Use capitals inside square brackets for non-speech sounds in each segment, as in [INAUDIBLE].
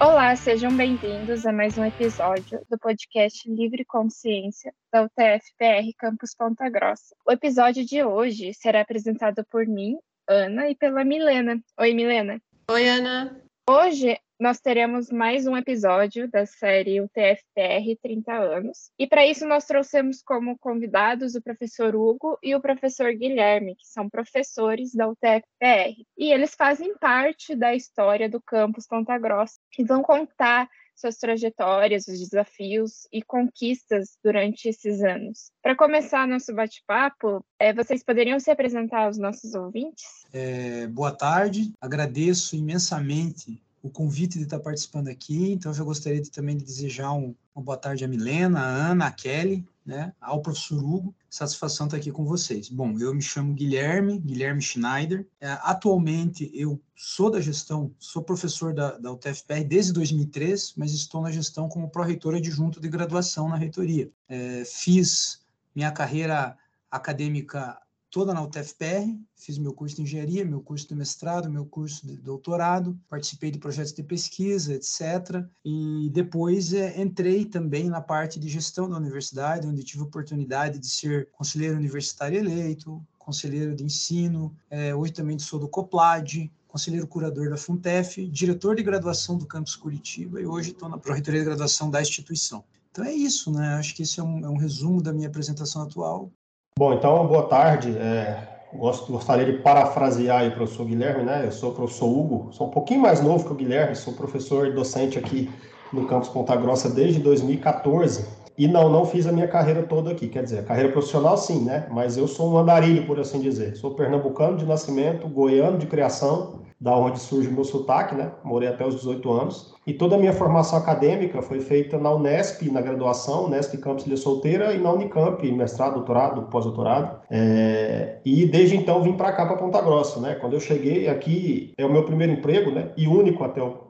Olá, sejam bem-vindos a mais um episódio do podcast Livre Consciência da UTF-PR Campus Ponta Grossa. O episódio de hoje será apresentado por mim, Ana, e pela Milena. Oi, Milena. Oi, Ana. Hoje nós teremos mais um episódio da série UTFPR 30 anos. E para isso nós trouxemos como convidados o professor Hugo e o professor Guilherme, que são professores da UTFPR. E eles fazem parte da história do campus Ponta Grossa e vão contar suas trajetórias, os desafios e conquistas durante esses anos. Para começar nosso bate-papo, é, vocês poderiam se apresentar aos nossos ouvintes? É, boa tarde, agradeço imensamente o convite de estar participando aqui. Então, eu gostaria de, também de desejar um, uma boa tarde à Milena, à Ana, à Kelly, né, ao professor Hugo. Satisfação estar aqui com vocês. Bom, eu me chamo Guilherme, Guilherme Schneider. É, atualmente, eu sou da gestão, sou professor da, da UTFPR desde 2003, mas estou na gestão como pró-reitor adjunto de graduação na reitoria. É, fiz minha carreira acadêmica toda na UTFPR, fiz meu curso de engenharia, meu curso de mestrado, meu curso de doutorado, participei de projetos de pesquisa, etc. E depois é, entrei também na parte de gestão da universidade, onde tive oportunidade de ser conselheiro universitário eleito, conselheiro de ensino, é, hoje também sou do COPLAD, conselheiro curador da FUNTEF, diretor de graduação do campus Curitiba e hoje estou na Pró-Reitoria de Graduação da instituição. Então é isso, né? Acho que esse é um, é um resumo da minha apresentação atual. Bom, então, boa tarde. É, gosto, gostaria de parafrasear o professor Guilherme, né? Eu sou o professor Hugo, sou um pouquinho mais novo que o Guilherme, sou professor e docente aqui no campus Ponta Grossa desde 2014. E não, não fiz a minha carreira toda aqui, quer dizer, carreira profissional sim, né? Mas eu sou um andarilho, por assim dizer. Sou pernambucano de nascimento, goiano de criação, da onde surge o meu sotaque, né? Morei até os 18 anos. E toda a minha formação acadêmica foi feita na Unesp, na graduação, Unesp Campus Ilha Solteira, e na Unicamp, mestrado, doutorado, pós-doutorado. É... E desde então vim para cá, para Ponta Grossa, né? Quando eu cheguei aqui, é o meu primeiro emprego, né? E único até o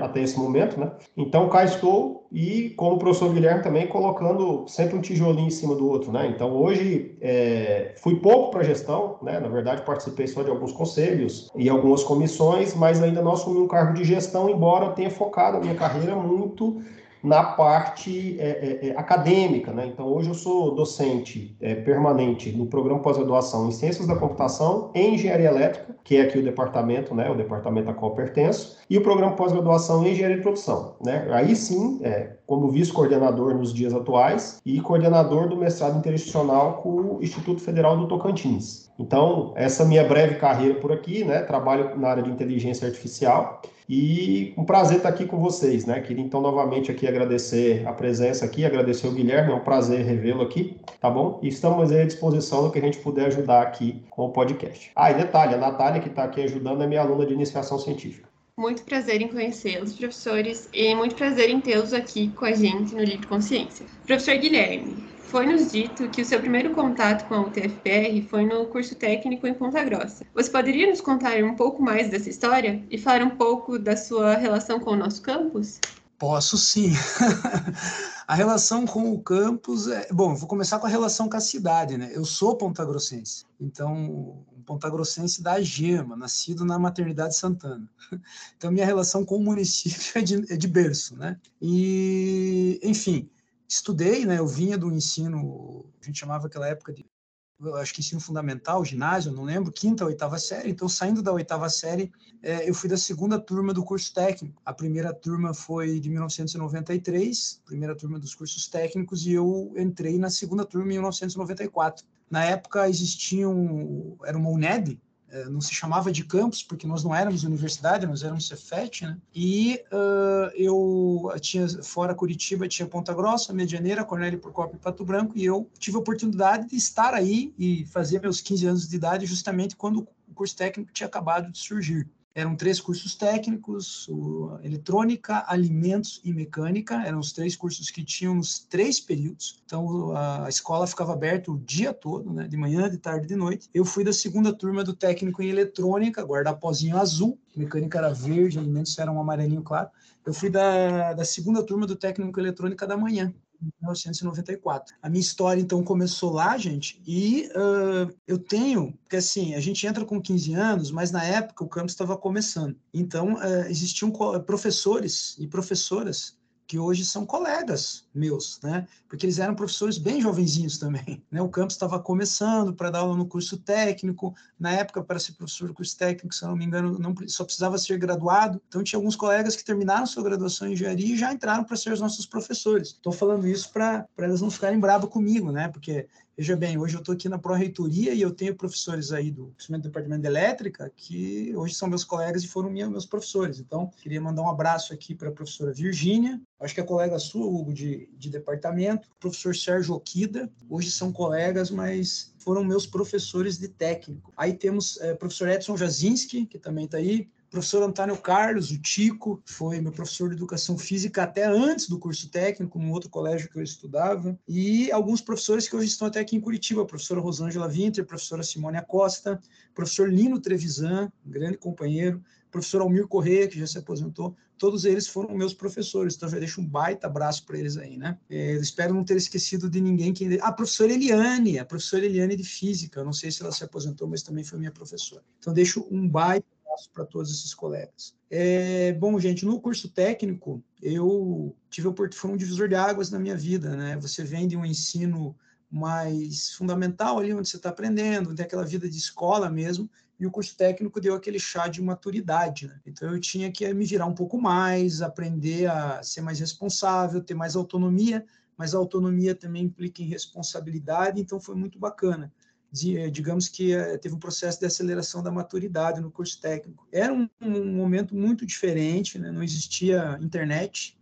até esse momento, né? Então cá estou e como o professor Guilherme também colocando sempre um tijolinho em cima do outro, né? Então hoje é, fui pouco para gestão, né? Na verdade participei só de alguns conselhos e algumas comissões, mas ainda não assumi um cargo de gestão, embora tenha focado a minha carreira muito na parte é, é, é, acadêmica, né? Então, hoje eu sou docente é, permanente no programa pós-graduação em Ciências da Computação e Engenharia Elétrica, que é aqui o departamento, né? O departamento a qual pertenço, e o programa pós-graduação em Engenharia de Produção, né? Aí sim, é, como vice-coordenador nos dias atuais e coordenador do mestrado interinstitucional com o Instituto Federal do Tocantins. Então, essa minha breve carreira por aqui, né? Trabalho na área de inteligência artificial e um prazer estar aqui com vocês, né? Queria então novamente aqui agradecer a presença aqui, agradecer o Guilherme, é um prazer revê-lo aqui, tá bom? E estamos à disposição no que a gente puder ajudar aqui com o podcast. Ah, e detalhe, a Natália que está aqui ajudando é minha aluna de iniciação científica. Muito prazer em conhecê-los, professores, e muito prazer em tê-los aqui com a gente no Livre Consciência. Professor Guilherme, foi-nos dito que o seu primeiro contato com a UTFPR foi no curso técnico em Ponta Grossa. Você poderia nos contar um pouco mais dessa história e falar um pouco da sua relação com o nosso campus? Posso sim. [LAUGHS] a relação com o campus é. Bom, vou começar com a relação com a cidade, né? Eu sou pontagrossense, então, pontagrossense da Gema, nascido na Maternidade Santana. [LAUGHS] Então, minha relação com o município é de, é de berço, né? E, enfim, estudei, né? Eu vinha do ensino, a gente chamava aquela época de acho que ensino fundamental, ginásio, não lembro, quinta, oitava série. Então, saindo da oitava série, é, eu fui da segunda turma do curso técnico. A primeira turma foi de 1993, primeira turma dos cursos técnicos, e eu entrei na segunda turma em 1994. Na época existiam, era uma UNED, não se chamava de campus, porque nós não éramos universidade, nós éramos Cefet, né? E uh, eu tinha, fora Curitiba, tinha Ponta Grossa, Medianeira, Cornélio Procópio e Pato Branco, e eu tive a oportunidade de estar aí e fazer meus 15 anos de idade justamente quando o curso técnico tinha acabado de surgir. Eram três cursos técnicos, eletrônica, alimentos e mecânica, eram os três cursos que tinham nos três períodos. Então a escola ficava aberta o dia todo, né, de manhã, de tarde, de noite. Eu fui da segunda turma do técnico em eletrônica, guarda-pozinho azul, mecânica era verde, alimentos eram um amarelinho claro. Eu fui da, da segunda turma do técnico em eletrônica da manhã. 1994. A minha história, então, começou lá, gente, e uh, eu tenho, porque assim, a gente entra com 15 anos, mas na época o campus estava começando. Então, uh, existiam professores e professoras que hoje são colegas meus, né? Porque eles eram professores bem jovenzinhos também, [LAUGHS] né? O campus estava começando para dar aula no curso técnico, na época para ser professor do curso técnico, se eu não me engano, não só precisava ser graduado. Então tinha alguns colegas que terminaram sua graduação em engenharia e já entraram para ser os nossos professores. Estou falando isso para elas não ficarem bravos comigo, né? Porque Veja bem, hoje eu estou aqui na Pró-Reitoria e eu tenho professores aí do, do Departamento de Elétrica que hoje são meus colegas e foram minha, meus professores. Então, queria mandar um abraço aqui para a professora Virgínia, acho que é colega sua, Hugo, de, de departamento, o professor Sérgio Okida, hoje são colegas, mas foram meus professores de técnico. Aí temos é, professor Edson Jazinski, que também está aí, professor Antônio Carlos, o Tico, foi meu professor de educação física até antes do curso técnico, num outro colégio que eu estudava, e alguns professores que hoje estão até aqui em Curitiba, a professora Rosângela Winter, a professora Simone Acosta, professor Lino Trevisan, grande companheiro, professor Almir Correia, que já se aposentou, todos eles foram meus professores, então já deixo um baita abraço para eles aí, né? É, espero não ter esquecido de ninguém que... Ah, a professora Eliane, a professora Eliane de Física, eu não sei se ela se aposentou, mas também foi minha professora. Então deixo um baita abraço para todos esses colegas. É, bom, gente, no curso técnico, eu tive foi um divisor de águas na minha vida, né? Você vem de um ensino mais fundamental ali, onde você está aprendendo, tem aquela vida de escola mesmo, e o curso técnico deu aquele chá de maturidade, né? Então eu tinha que me virar um pouco mais, aprender a ser mais responsável, ter mais autonomia, mas a autonomia também implica em responsabilidade, então foi muito bacana. Digamos que eh, teve um processo de aceleração da maturidade no curso técnico. Era um, um momento muito diferente, né? não existia internet,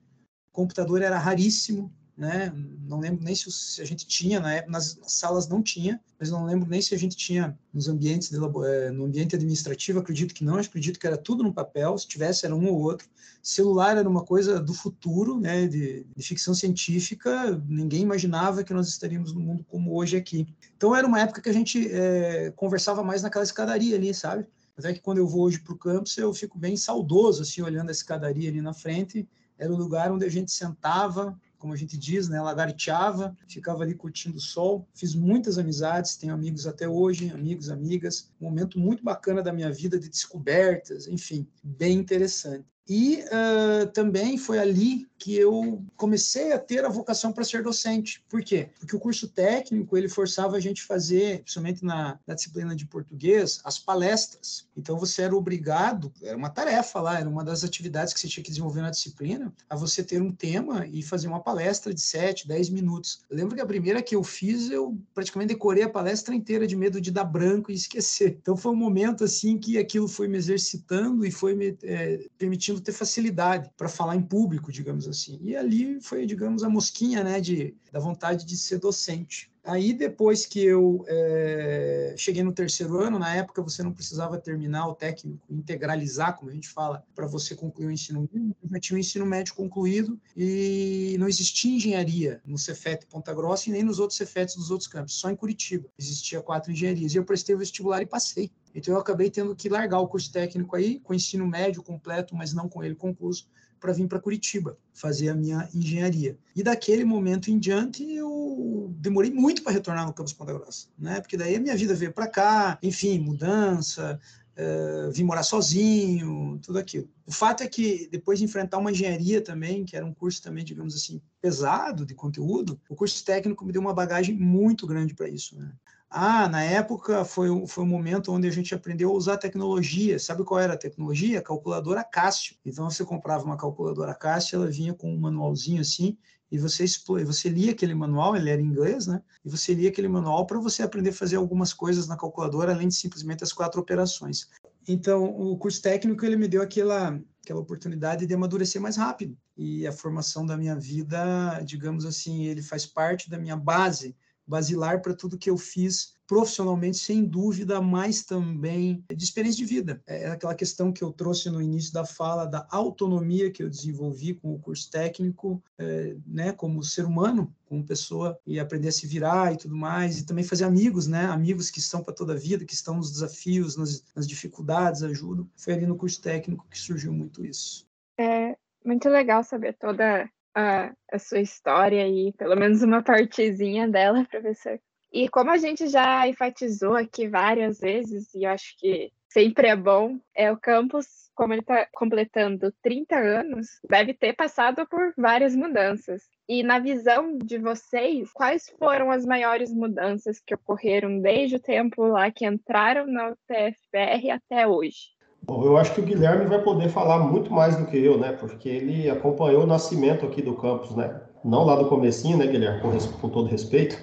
computador era raríssimo, né? Não lembro nem se, a gente tinha na época, nas, nas, salas não tinha, mas não lembro nem se a gente tinha nos ambientes de, eh, no ambiente administrativo, acredito que não, acredito que era tudo no papel, se tivesse era um ou outro. Celular era uma coisa do futuro, né? De, de ficção científica, ninguém imaginava que nós estaríamos no mundo como hoje aqui. Então era uma época que a gente é, conversava mais naquela escadaria ali, sabe? Até que quando eu vou hoje para o campus, eu fico bem saudoso, assim, olhando a escadaria ali na frente. Era o lugar onde a gente sentava, como a gente diz, né, lagarteava, ficava ali curtindo o sol. Fiz muitas amizades, tenho amigos até hoje, amigos, amigas. Um momento muito bacana da minha vida de descobertas, enfim, bem interessante. E uh, também foi ali que eu comecei a ter a vocação para ser docente. Por quê? Porque o curso técnico ele forçava a gente fazer, principalmente na, na, disciplina de português, as palestras. Então você era obrigado, era uma tarefa lá, era uma das atividades que você tinha que desenvolver na disciplina, a você ter um tema e fazer uma palestra de 7, 10 minutos. Eu lembro que a primeira que eu fiz, eu praticamente decorei a palestra inteira de medo de dar branco e esquecer. Então foi um momento assim que aquilo foi me exercitando e foi me é, permitindo ter facilidade para falar em público, digamos assim. E ali foi, digamos, a mosquinha, né, de, da vontade de ser docente. Aí, depois que eu é, cheguei no terceiro ano, na época você não precisava terminar o técnico, integralizar, como a gente fala, para você concluir o ensino médio. Eu tinha o ensino médio concluído e não existia engenharia no Cefet Ponta Grossa e nem nos outros Cefetes dos outros campos, só em Curitiba. Existia quatro engenharias. E eu prestei o vestibular e passei. Então, eu acabei tendo que largar o curso técnico aí, com ensino médio completo, mas não com ele concluso, para vir para Curitiba fazer a minha engenharia. E daquele momento em diante eu demorei muito para retornar no campus Ponta Grossa, né? Porque daí a minha vida veio para cá, enfim, mudança, uh, vim morar sozinho, tudo aquilo. O fato é que depois de enfrentar uma engenharia também, que era um curso também, digamos assim, pesado de conteúdo, o curso técnico me deu uma bagagem muito grande para isso, né? Ah, na época foi, foi um momento onde a gente aprendeu a usar tecnologia. Sabe qual era a tecnologia? Calculadora Cássio. Então você comprava uma calculadora Cássio, ela vinha com um manualzinho assim, e você, você lia aquele manual, ele era em inglês, né? E você lia aquele manual para você aprender a fazer algumas coisas na calculadora, além de simplesmente as quatro operações. Então, o curso técnico ele me deu aquela aquela oportunidade de amadurecer mais rápido. E a formação da minha vida, digamos assim, ele faz parte da minha base basilar para tudo que eu fiz profissionalmente, sem dúvida, mas também de experiência de vida. É aquela questão que eu trouxe no início da fala da autonomia que eu desenvolvi com o curso técnico, é, né, como ser humano, como pessoa, e aprender a se virar e tudo mais, e também fazer amigos, né, amigos que estão para toda a vida, que estão nos desafios, nas, nas dificuldades, ajudam. Foi ali no curso técnico que surgiu muito isso. É muito legal saber toda a, a sua história e pelo menos uma partezinha dela, professor. E como a gente já enfatizou aqui várias vezes, e acho que sempre é bom, é o campus, como ele está completando 30 anos, deve ter passado por várias mudanças. E na visão de vocês, quais foram as maiores mudanças que ocorreram desde o tempo lá que entraram na UTFPR até hoje? Bom, eu acho que o Guilherme vai poder falar muito mais do que eu, né? Porque ele acompanhou o nascimento aqui do campus, né? Não lá do comecinho, né, Guilherme? Com, com todo respeito.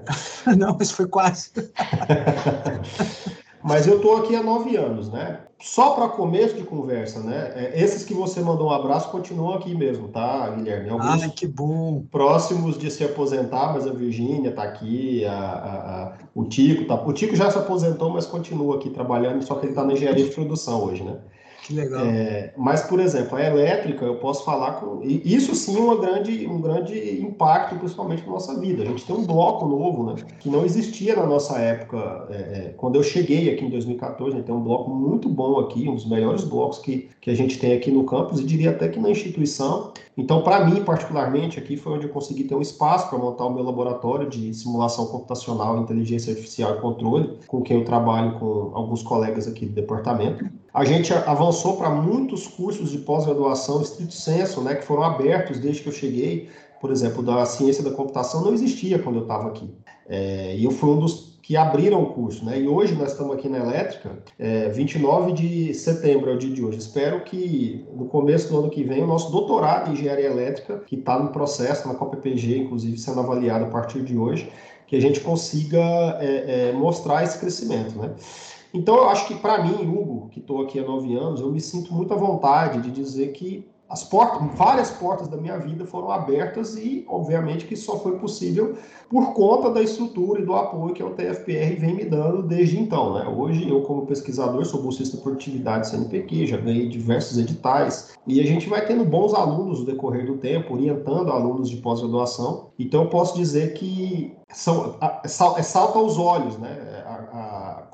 [LAUGHS] Não, mas foi quase. [LAUGHS] mas eu estou aqui há nove anos, né? Só para começo de conversa, né? É, esses que você mandou um abraço continuam aqui mesmo, tá, Guilherme? Alguns Ai, que bom! Próximos de se aposentar, mas a Virgínia está aqui, a, a, a, o Tico tá. O Tico já se aposentou, mas continua aqui trabalhando, só que ele está na engenharia de produção hoje, né? Que legal. É, mas, por exemplo, a elétrica, eu posso falar com. Isso sim uma grande, um grande impacto, principalmente na nossa vida. A gente tem um bloco novo, né? Que não existia na nossa época. É, é quando eu cheguei aqui em 2014, a gente tem um bloco muito bom aqui, um dos melhores blocos que, que a gente tem aqui no campus, e diria até que na instituição. Então, para mim, particularmente, aqui foi onde eu consegui ter um espaço para montar o meu laboratório de simulação computacional, inteligência artificial e controle, com quem eu trabalho com alguns colegas aqui do departamento. A gente avançou para muitos cursos de pós-graduação, estrito senso, né, que foram abertos desde que eu cheguei. Por exemplo, da ciência da computação não existia quando eu estava aqui. É, e eu fui um dos que abriram o curso, né? E hoje nós estamos aqui na Elétrica, é, 29 de setembro é o dia de hoje. Espero que no começo do ano que vem o nosso doutorado em engenharia elétrica, que está no processo, na COPPG, inclusive sendo avaliado a partir de hoje, que a gente consiga é, é, mostrar esse crescimento, né? Então, eu acho que para mim, Hugo, que estou aqui há nove anos, eu me sinto muito à vontade de dizer que as portas, várias portas da minha vida foram abertas e, obviamente, que só foi possível por conta da estrutura e do apoio que a UTFPR vem me dando desde então. Né? Hoje, eu, como pesquisador, sou bolsista de produtividade CNPq, já ganhei diversos editais e a gente vai tendo bons alunos no decorrer do tempo, orientando alunos de pós-graduação. Então, eu posso dizer que são, é, é salta aos olhos, né?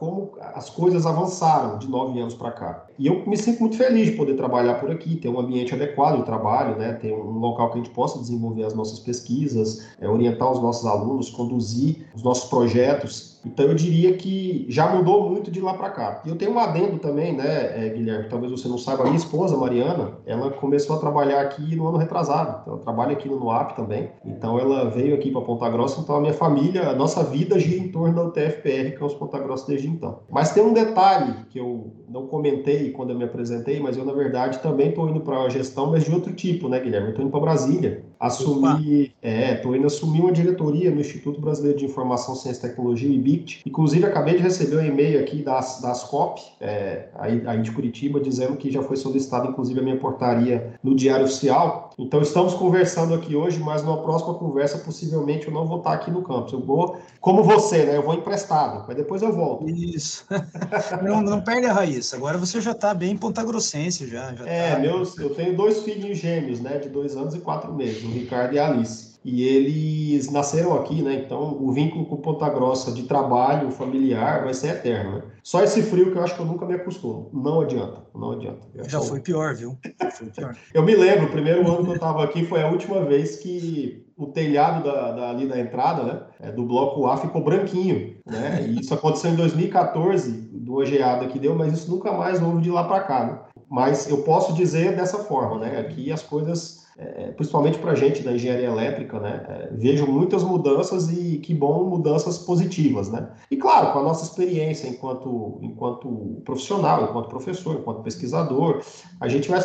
Como as coisas avançaram de nove anos para cá. E eu me sinto muito feliz de poder trabalhar por aqui, ter um ambiente adequado de trabalho, né? ter um local que a gente possa desenvolver as nossas pesquisas, é, orientar os nossos alunos, conduzir os nossos projetos. Então eu diria que já mudou muito de lá para cá. E eu tenho um adendo também, né, é, Guilherme, talvez você não saiba, a minha esposa, Mariana, ela começou a trabalhar aqui no ano retrasado. Então, ela trabalha aqui no NUAP também. Então ela veio aqui para Ponta Grossa, então a minha família, a nossa vida gira em torno da UTFPR, que é os Ponta Grossa desde então. Mas tem um detalhe que eu não comentei quando eu me apresentei, mas eu, na verdade, também estou indo para a gestão, mas de outro tipo, né, Guilherme? Estou indo para Brasília. Assumir, é, estou indo assumir uma diretoria no Instituto Brasileiro de Informação, Ciência e Tecnologia, o IBICT. Inclusive, acabei de receber um e-mail aqui das, das COP, é, aí, aí de Curitiba, dizendo que já foi solicitada, inclusive, a minha portaria no Diário Oficial. Então, estamos conversando aqui hoje, mas numa próxima conversa, possivelmente, eu não vou estar aqui no campus. Eu vou, como você, né? Eu vou emprestado, mas depois eu volto. Isso. [LAUGHS] não, não perde a raiz. Agora você já está bem pontagrossense já. já é, tá... meus, eu tenho dois filhinhos gêmeos, né? De dois anos e quatro meses, Ricardo e a Alice e eles nasceram aqui, né? Então o vínculo com Ponta Grossa de trabalho familiar vai ser eterno, né? Só esse frio que eu acho que eu nunca me acostumo. Não adianta, não adianta. Eu Já foi pior, viu? Foi pior. [LAUGHS] eu me lembro, o primeiro ano que eu estava aqui foi a última vez que o telhado da, da, ali da entrada, né? É, do bloco A ficou branquinho, né? E isso aconteceu em 2014, do geada que deu, mas isso nunca mais houve de lá para cá, né? Mas eu posso dizer dessa forma, né? Aqui as coisas é, principalmente para a gente da engenharia elétrica, né, é, vejo muitas mudanças e que bom mudanças positivas, né. E claro, com a nossa experiência enquanto enquanto profissional, enquanto professor, enquanto pesquisador, a gente vai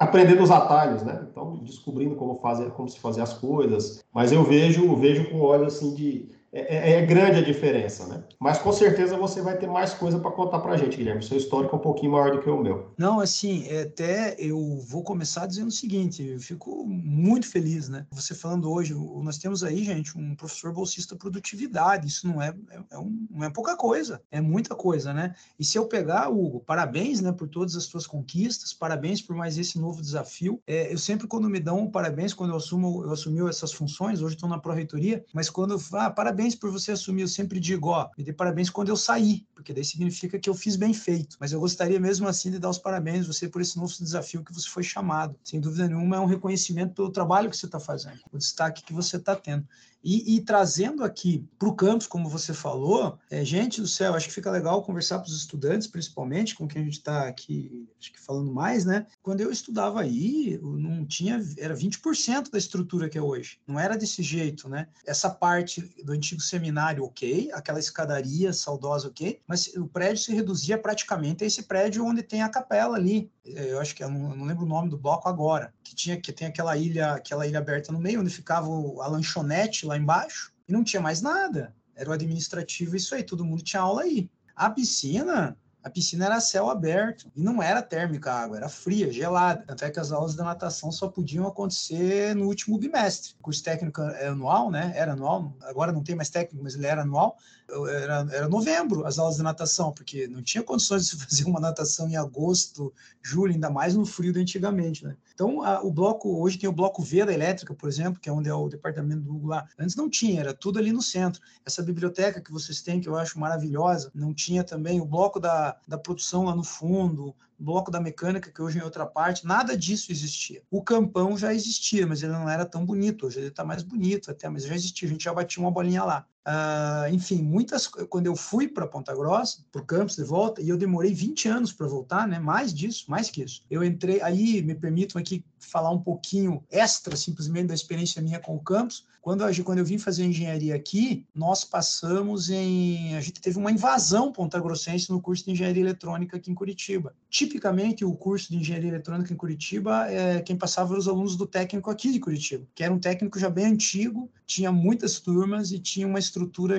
aprendendo os atalhos, né. Então, descobrindo como fazer, como se fazer as coisas. Mas eu vejo vejo com olhos assim de é, é, é, grande a diferença, né? Mas com certeza você vai ter mais coisa para contar para a gente, Guilherme. Seu histórico é um pouquinho maior do que o meu. Não, assim, é, até eu vou começar dizendo o seguinte: eu fico muito feliz, né? Você falando hoje, nós temos aí, gente, um professor bolsista produtividade. Isso não é, é, é um, não é pouca coisa, é muita coisa, né? E se eu pegar, Hugo, parabéns, né, por todas as suas conquistas, parabéns por mais esse novo desafio. É, eu sempre, quando me dão um parabéns, quando eu assumo, eu assumi essas funções, hoje estou na pró-reitoria, mas quando eu ah, parabéns parabéns por você assumir. Eu sempre digo, ó, me dê parabéns quando eu sair, porque daí significa que eu fiz bem feito. Mas eu gostaria mesmo assim de dar os parabéns a você por esse novo desafio que você foi chamado. Sem dúvida nenhuma, é um reconhecimento pelo trabalho que você está fazendo, o destaque que você está tendo. E, e, trazendo aqui para o campus, como você falou, é, gente do céu, acho que fica legal conversar para os estudantes, principalmente, com quem a gente está aqui acho que falando mais, né? Quando eu estudava aí, não tinha, era 20% da estrutura que é hoje. Não era desse jeito, né? Essa parte do antigo seminário, ok, aquela escadaria saudosa, ok, mas o prédio se reduzia praticamente a esse prédio onde tem a capela ali. É, eu acho que eu não, eu não lembro o nome do bloco agora, que tinha que tem aquela ilha, aquela ilha aberta no meio, onde ficava a lanchonete lá lá embaixo e não tinha mais nada. Era o administrativo, isso aí, todo mundo tinha aula aí. A piscina, a piscina era céu aberto e não era térmica a água, era fria, gelada. Tanto é que as aulas da natação só podiam acontecer no último bimestre. O curso técnico é anual, né? Era anual, agora não tem mais técnico, mas ele era anual era, era novembro as aulas de natação, porque não tinha condições de [LAUGHS] fazer uma natação em agosto, julho, ainda mais no frio de antigamente, né? Então, a, o bloco, hoje tem o bloco V da elétrica, por exemplo, que é onde é o departamento do Google lá. Antes não tinha, era tudo ali no centro. Essa biblioteca que vocês têm, que eu acho maravilhosa, não tinha também o bloco da, da produção lá no fundo, bloco da mecânica, que hoje é outra parte, nada disso existia. O campão já existia, mas ele não era tão bonito, hoje ele está mais bonito até, mas já existia, a gente já batia uma bolinha lá. Uh, enfim, muitas. Quando eu fui para Ponta Grossa, para o campus de volta, e eu demorei 20 anos para voltar, né? Mais disso, mais que isso. Eu entrei, aí me permitam aqui falar um pouquinho extra, simplesmente, da experiência minha com o campus. Quando eu, quando eu vim fazer engenharia aqui, nós passamos em. A gente teve uma invasão ponta-grossense no curso de engenharia eletrônica aqui em Curitiba. Tipicamente, o curso de engenharia eletrônica em Curitiba, é, quem passava eram os alunos do técnico aqui de Curitiba, que era um técnico já bem antigo, tinha muitas turmas e tinha uma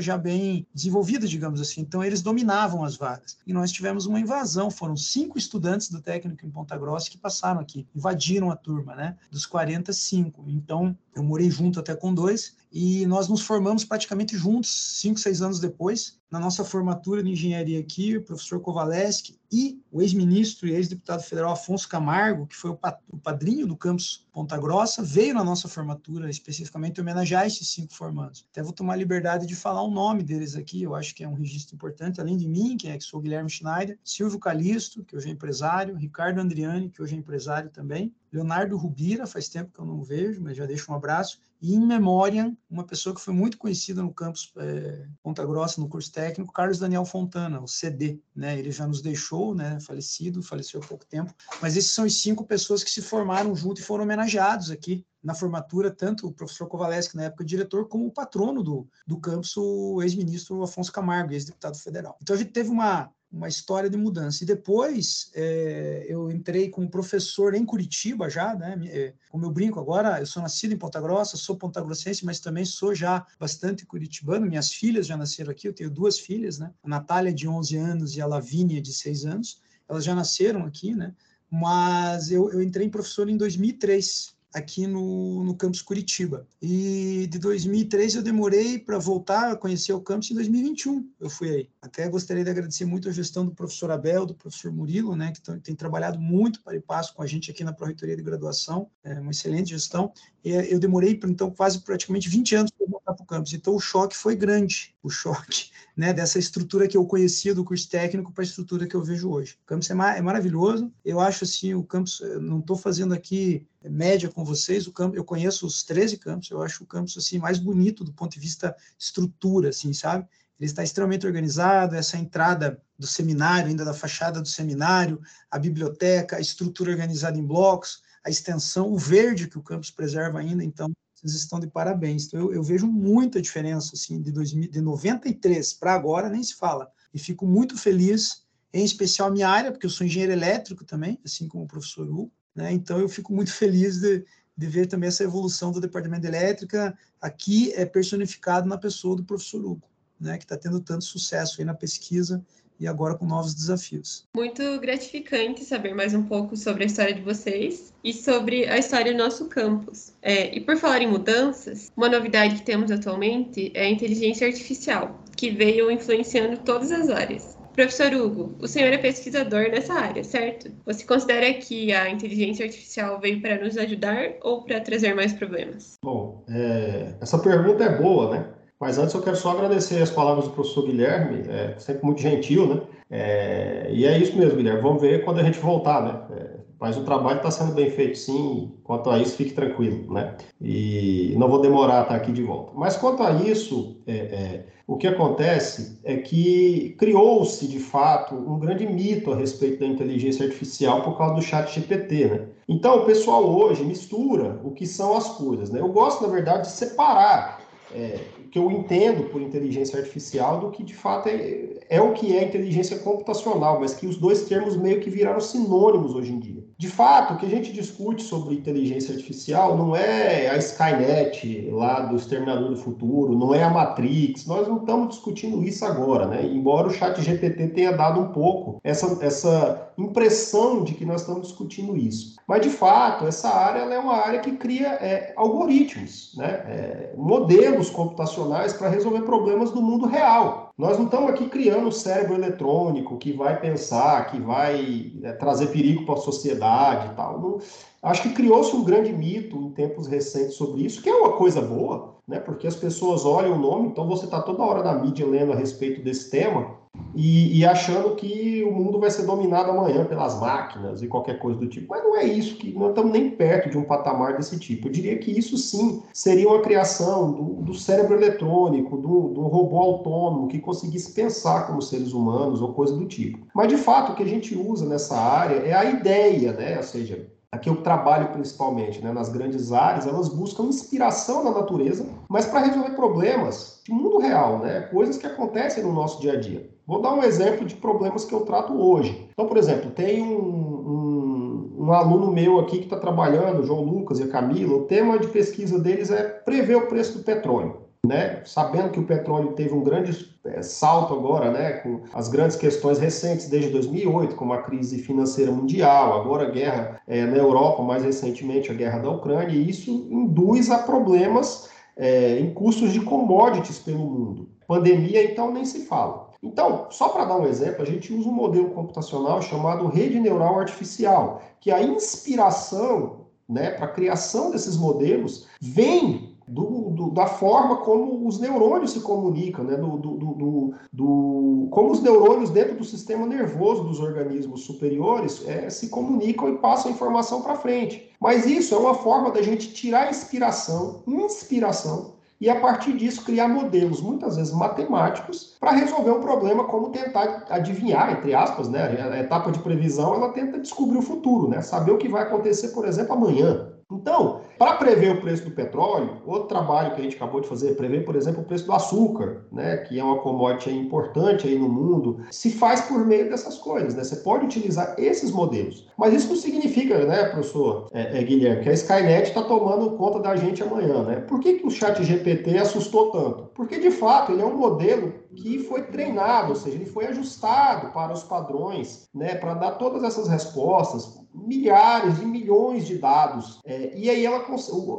já bem desenvolvida, digamos assim. Então, eles dominavam as vagas. E nós tivemos uma invasão. Foram cinco estudantes do técnico em Ponta Grossa que passaram aqui, invadiram a turma, né? Dos 45. Então, eu morei junto até com dois e nós nos formamos praticamente juntos, cinco, seis anos depois. Na nossa formatura de engenharia aqui, o professor Kovaleski e o ex-ministro e ex-deputado federal Afonso Camargo, que foi o, padrinho do campus Ponta Grossa, veio na nossa formatura especificamente homenagear esses cinco formandos. Até vou tomar liberdade de falar o nome deles aqui, eu acho que é um registro importante, além de mim, que é que sou Guilherme Schneider, Silvio Calisto, que hoje é empresário, Ricardo Andriani, que hoje é empresário também, Leonardo Rubira, faz tempo que eu não vejo, mas já deixo um abraço, e em memória, uma pessoa que foi muito conhecida no campus é, Ponta Grossa, no curso técnico, Carlos Daniel Fontana, o CD, né? Ele já nos deixou, né? Falecido, faleceu há pouco tempo. Mas esses são as cinco pessoas que se formaram junto e foram homenageados aqui na formatura, tanto o professor Kovaleski, na época diretor, como o patrono do, do campus, o ex-ministro Afonso Camargo, ex-deputado federal. Então a gente teve uma, uma história de mudança. E depois é, eu entrei como professor em Curitiba já, né? É, como eu brinco agora, eu sou nascido em Ponta Grossa, sou pontagrossense, mas também sou já bastante curitibano. Minhas filhas já nasceram aqui, eu tenho duas filhas, né? A Natália de 11 anos e a Lavínia de 6 anos. Elas já nasceram aqui, né? Mas eu, eu entrei em professor em 2003, aqui no, no campus Curitiba. E de 2003 eu demorei para voltar a conhecer o campus em 2021. Eu fui aí. Até gostaria de agradecer muito a gestão do professor Abel, do professor Murilo, né, que tem trabalhado muito para e passo com a gente aqui na Pró-Reitoria de Graduação. É uma excelente gestão. Eu demorei, então, quase praticamente 20 anos para voltar para o campus. Então o choque foi grande. O choque [LAUGHS] né, dessa estrutura que eu conhecia do curso técnico para a estrutura que eu vejo hoje. O campus é, ma é maravilhoso. Eu acho assim, o campus, não estou fazendo aqui média com vocês, o campo, eu conheço os 13 campos, eu acho o campus assim mais bonito do ponto de vista estrutura, assim, sabe? Ele está extremamente organizado, essa entrada do seminário, ainda da fachada do seminário, a biblioteca, a estrutura organizada em blocos, a extensão, o verde que o campus preserva ainda, então vocês estão de parabéns. Então eu, eu vejo muita diferença assim de 2000, de 93 para agora nem se fala. E fico muito feliz, em especial a minha área, porque eu sou engenheiro elétrico também, assim como o professor Hugo, né? Então, eu fico muito feliz de, de ver também essa evolução do departamento de elétrica aqui é personificado na pessoa do professor Hugo, né? que está tendo tanto sucesso aí na pesquisa e agora com novos desafios. Muito gratificante saber mais um pouco sobre a história de vocês e sobre a história do nosso campus. É, e por falar em mudanças, uma novidade que temos atualmente é a inteligência artificial, que veio influenciando todas as áreas. Professor Hugo, o senhor é pesquisador nessa área, certo? Você considera que a inteligência artificial veio para nos ajudar ou para trazer mais problemas? Bom, é, essa pergunta é boa, né? Mas antes eu quero só agradecer as palavras do professor Guilherme, é sempre muito gentil, né? É, e é isso mesmo, Guilherme. Vamos ver quando a gente voltar, né? É, mas o trabalho está sendo bem feito, sim. Quanto a isso, fique tranquilo, né? E não vou demorar a estar aqui de volta. Mas quanto a isso, é, é, o que acontece é que criou-se, de fato, um grande mito a respeito da inteligência artificial por causa do chat GPT, né? Então, o pessoal hoje mistura o que são as coisas, né? Eu gosto, na verdade, de separar é, que eu entendo por inteligência artificial do que de fato é, é o que é inteligência computacional, mas que os dois termos meio que viraram sinônimos hoje em dia. De fato, o que a gente discute sobre inteligência artificial não é a Skynet lá do Exterminador do Futuro, não é a Matrix, nós não estamos discutindo isso agora, né? Embora o chat GPT tenha dado um pouco essa, essa impressão de que nós estamos discutindo isso. Mas, de fato, essa área é uma área que cria é, algoritmos, né? É, modelos computacionais para resolver problemas do mundo real. Nós não estamos aqui criando um cérebro eletrônico que vai pensar, que vai é, trazer perigo para a sociedade e tal. Não, acho que criou-se um grande mito em tempos recentes sobre isso, que é uma coisa boa, né? Porque as pessoas olham o nome, então você está toda hora na mídia lendo a respeito desse tema e, e, achando que o mundo vai ser dominado amanhã pelas máquinas e qualquer coisa do tipo. Mas não é isso, que não estamos nem perto de um patamar desse tipo. Eu diria que isso sim seria uma criação do, do cérebro eletrônico, do, do robô autônomo que conseguisse pensar como seres humanos ou coisa do tipo. Mas de fato o que a gente usa nessa área é a ideia, né? Ou seja, aqui eu trabalho principalmente né, nas grandes áreas, elas buscam inspiração na natureza, mas para resolver problemas de mundo real, né, coisas que acontecem no nosso dia a dia. Vou dar um exemplo de problemas que eu trato hoje. Então, por exemplo, tem um, um, um aluno meu aqui que está trabalhando, o João Lucas e a Camila, o tema de pesquisa deles é prever o preço do petróleo. Né? Sabendo que o petróleo teve um grande é, salto agora, né, com as grandes questões recentes desde 2008, como a crise financeira mundial, agora a guerra é, na Europa, mais recentemente a guerra da Ucrânia, e isso induz a problemas é, em custos de commodities pelo mundo. Pandemia, então, nem se fala. Então, só para dar um exemplo, a gente usa um modelo computacional chamado rede neural artificial, que a inspiração né, para a criação desses modelos vem do, do, da forma como os neurônios se comunicam, né? Do, do, como os neurônios dentro do sistema nervoso dos organismos superiores é, se comunicam e passam informação para frente. Mas isso é uma forma da gente tirar inspiração, inspiração e a partir disso criar modelos, muitas vezes matemáticos, para resolver um problema como tentar adivinhar, entre aspas, né? A etapa de previsão, ela tenta descobrir o futuro, né? Saber o que vai acontecer, por exemplo, amanhã. Então, para prever o preço do petróleo, outro trabalho que a gente acabou de fazer, prever, por exemplo, o preço do açúcar, né, que é uma commodity importante aí no mundo, se faz por meio dessas coisas, né? Você pode utilizar esses modelos. Mas isso não significa, né, professor é, é, Guilherme, que a Skynet está tomando conta da gente amanhã, né? Por que, que o chat GPT assustou tanto? Porque, de fato, ele é um modelo que foi treinado, ou seja, ele foi ajustado para os padrões, né, para dar todas essas respostas, milhares e milhões de dados. É, e aí ela,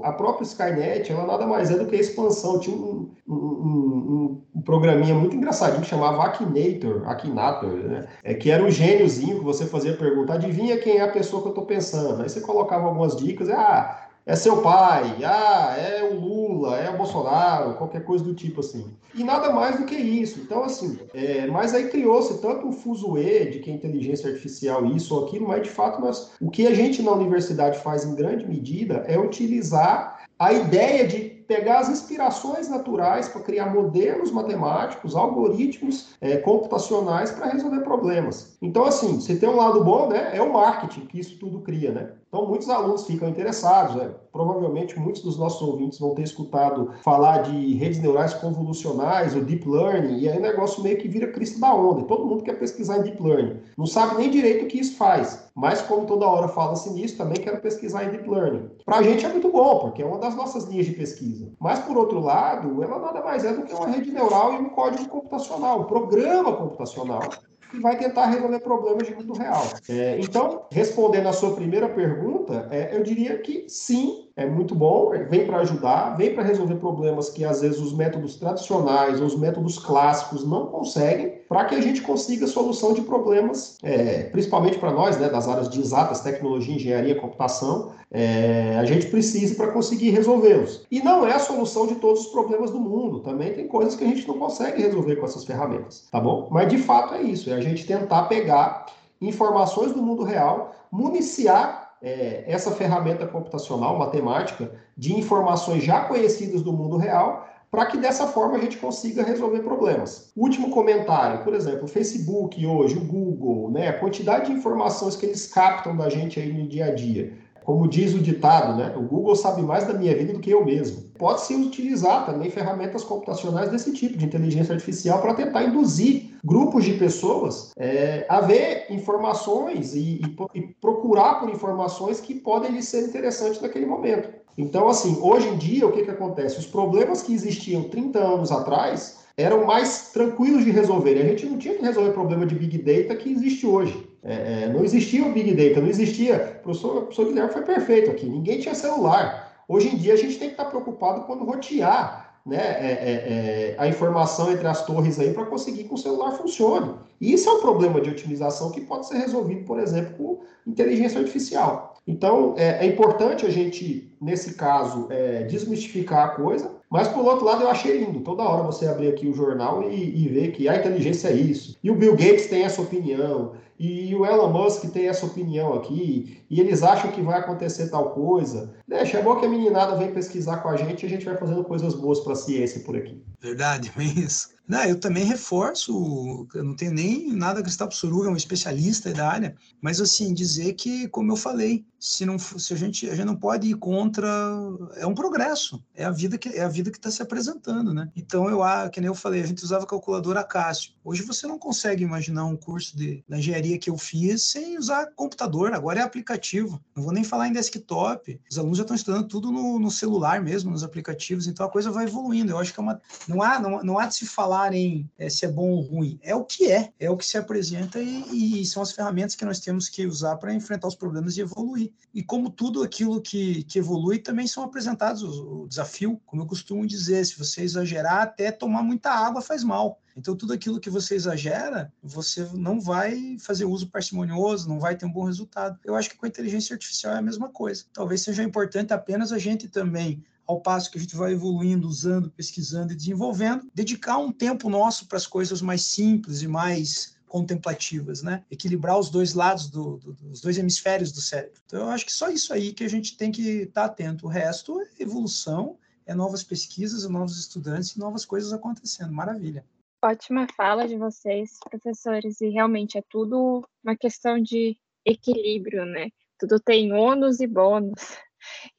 a própria Skynet, ela nada mais é do que a expansão. Tinha um, um, um, um programinha muito engraçadinho que chamava Akinator, Akinator, né? É, que era um gêniozinho que você fazia pergunta, adivinha quem é a pessoa que eu estou pensando. Aí você colocava algumas dicas, ah, é seu pai, ah, é o Lula, é o Bolsonaro, qualquer coisa do tipo assim. E nada mais do que isso. Então, assim, é, mas aí criou-se tanto um fuzuê de que a inteligência artificial isso ou aquilo, mas de fato nós, o que a gente na universidade faz em grande medida é utilizar a ideia de pegar as inspirações naturais para criar modelos matemáticos, algoritmos é, computacionais para resolver problemas. Então, assim, se tem um lado bom, né, é o marketing que isso tudo cria, né? Então, muitos alunos ficam interessados. Né? Provavelmente, muitos dos nossos ouvintes vão ter escutado falar de redes neurais convolucionais, o deep learning, e aí o negócio meio que vira crista da onda. Todo mundo quer pesquisar em deep learning. Não sabe nem direito o que isso faz. Mas, como toda hora fala-se nisso, também quero pesquisar em deep learning. Para a gente é muito bom, porque é uma das nossas linhas de pesquisa. Mas, por outro lado, ela nada mais é do que uma rede neural e um código computacional, um programa computacional e vai tentar resolver problemas de mundo real. É, então, respondendo a sua primeira pergunta, é, eu diria que sim, é muito bom, vem para ajudar, vem para resolver problemas que às vezes os métodos tradicionais ou os métodos clássicos não conseguem, para que a gente consiga solução de problemas, é, principalmente para nós, né, das áreas de exatas, tecnologia, engenharia, computação, é, a gente precise para conseguir resolvê-los. E não é a solução de todos os problemas do mundo, também tem coisas que a gente não consegue resolver com essas ferramentas, tá bom? Mas de fato é isso, é a gente tentar pegar informações do mundo real, municiar é, essa ferramenta computacional, matemática, de informações já conhecidas do mundo real para que dessa forma a gente consiga resolver problemas. Último comentário, por exemplo, o Facebook hoje, o Google, né, a quantidade de informações que eles captam da gente aí no dia a dia. Como diz o ditado, né, o Google sabe mais da minha vida do que eu mesmo. Pode-se utilizar também ferramentas computacionais desse tipo, de inteligência artificial, para tentar induzir grupos de pessoas é, a ver informações e, e, e procurar por informações que podem lhe ser interessantes naquele momento. Então, assim, hoje em dia, o que, que acontece? Os problemas que existiam 30 anos atrás eram mais tranquilos de resolver. A gente não tinha que resolver problema de Big Data que existe hoje. É, é, não existia o Big Data, não existia. O professor, o professor Guilherme foi perfeito aqui. Ninguém tinha celular. Hoje em dia, a gente tem que estar preocupado quando rotear né, é, é, é, a informação entre as torres aí para conseguir que o celular funcione. E isso é um problema de otimização que pode ser resolvido, por exemplo, com inteligência artificial. Então, é, é importante a gente, nesse caso, é, desmistificar a coisa, mas, por outro lado, eu achei lindo. Toda hora você abrir aqui o jornal e, e ver que a inteligência é isso. E o Bill Gates tem essa opinião. E o Elon Musk tem essa opinião aqui. E eles acham que vai acontecer tal coisa. Deixa, é bom que a meninada vem pesquisar com a gente e a gente vai fazendo coisas boas para a ciência por aqui. Verdade, [LAUGHS] é isso. Não, eu também reforço, eu não tenho nem nada a acrescentar para o Suruga, é um especialista da área, mas assim, dizer que, como eu falei, se não se a gente a gente não pode ir contra é um progresso é a vida que é a vida que está se apresentando né então eu ah, que nem eu falei a gente usava calculadora Cássio hoje você não consegue imaginar um curso de da engenharia que eu fiz sem usar computador agora é aplicativo não vou nem falar em desktop. Os alunos já estão estudando tudo no, no celular mesmo nos aplicativos então a coisa vai evoluindo. Eu acho que é uma não há não, não há de se falar em é, se é bom ou ruim. É o que é é o que se apresenta e, e são as ferramentas que nós temos que usar para enfrentar os problemas e evoluir. E como tudo aquilo que, que evolui, também são apresentados o, o desafio, como eu costumo dizer, se você exagerar, até tomar muita água faz mal. Então, tudo aquilo que você exagera, você não vai fazer uso parcimonioso, não vai ter um bom resultado. Eu acho que com a inteligência artificial é a mesma coisa. Talvez seja importante apenas a gente também ao passo que a gente vai evoluindo, usando, pesquisando e desenvolvendo, dedicar um tempo nosso para as coisas mais simples e mais contemplativas, né? Equilibrar os dois lados do, do, dos dois hemisférios do cérebro. Então, eu acho que só isso aí que a gente tem que estar tá atento. O resto é evolução, é novas pesquisas, é novos estudantes e novas coisas acontecendo. Maravilha. Ótima fala de vocês, professores, e realmente é tudo uma questão de equilíbrio, né? Tudo tem ônus e bônus.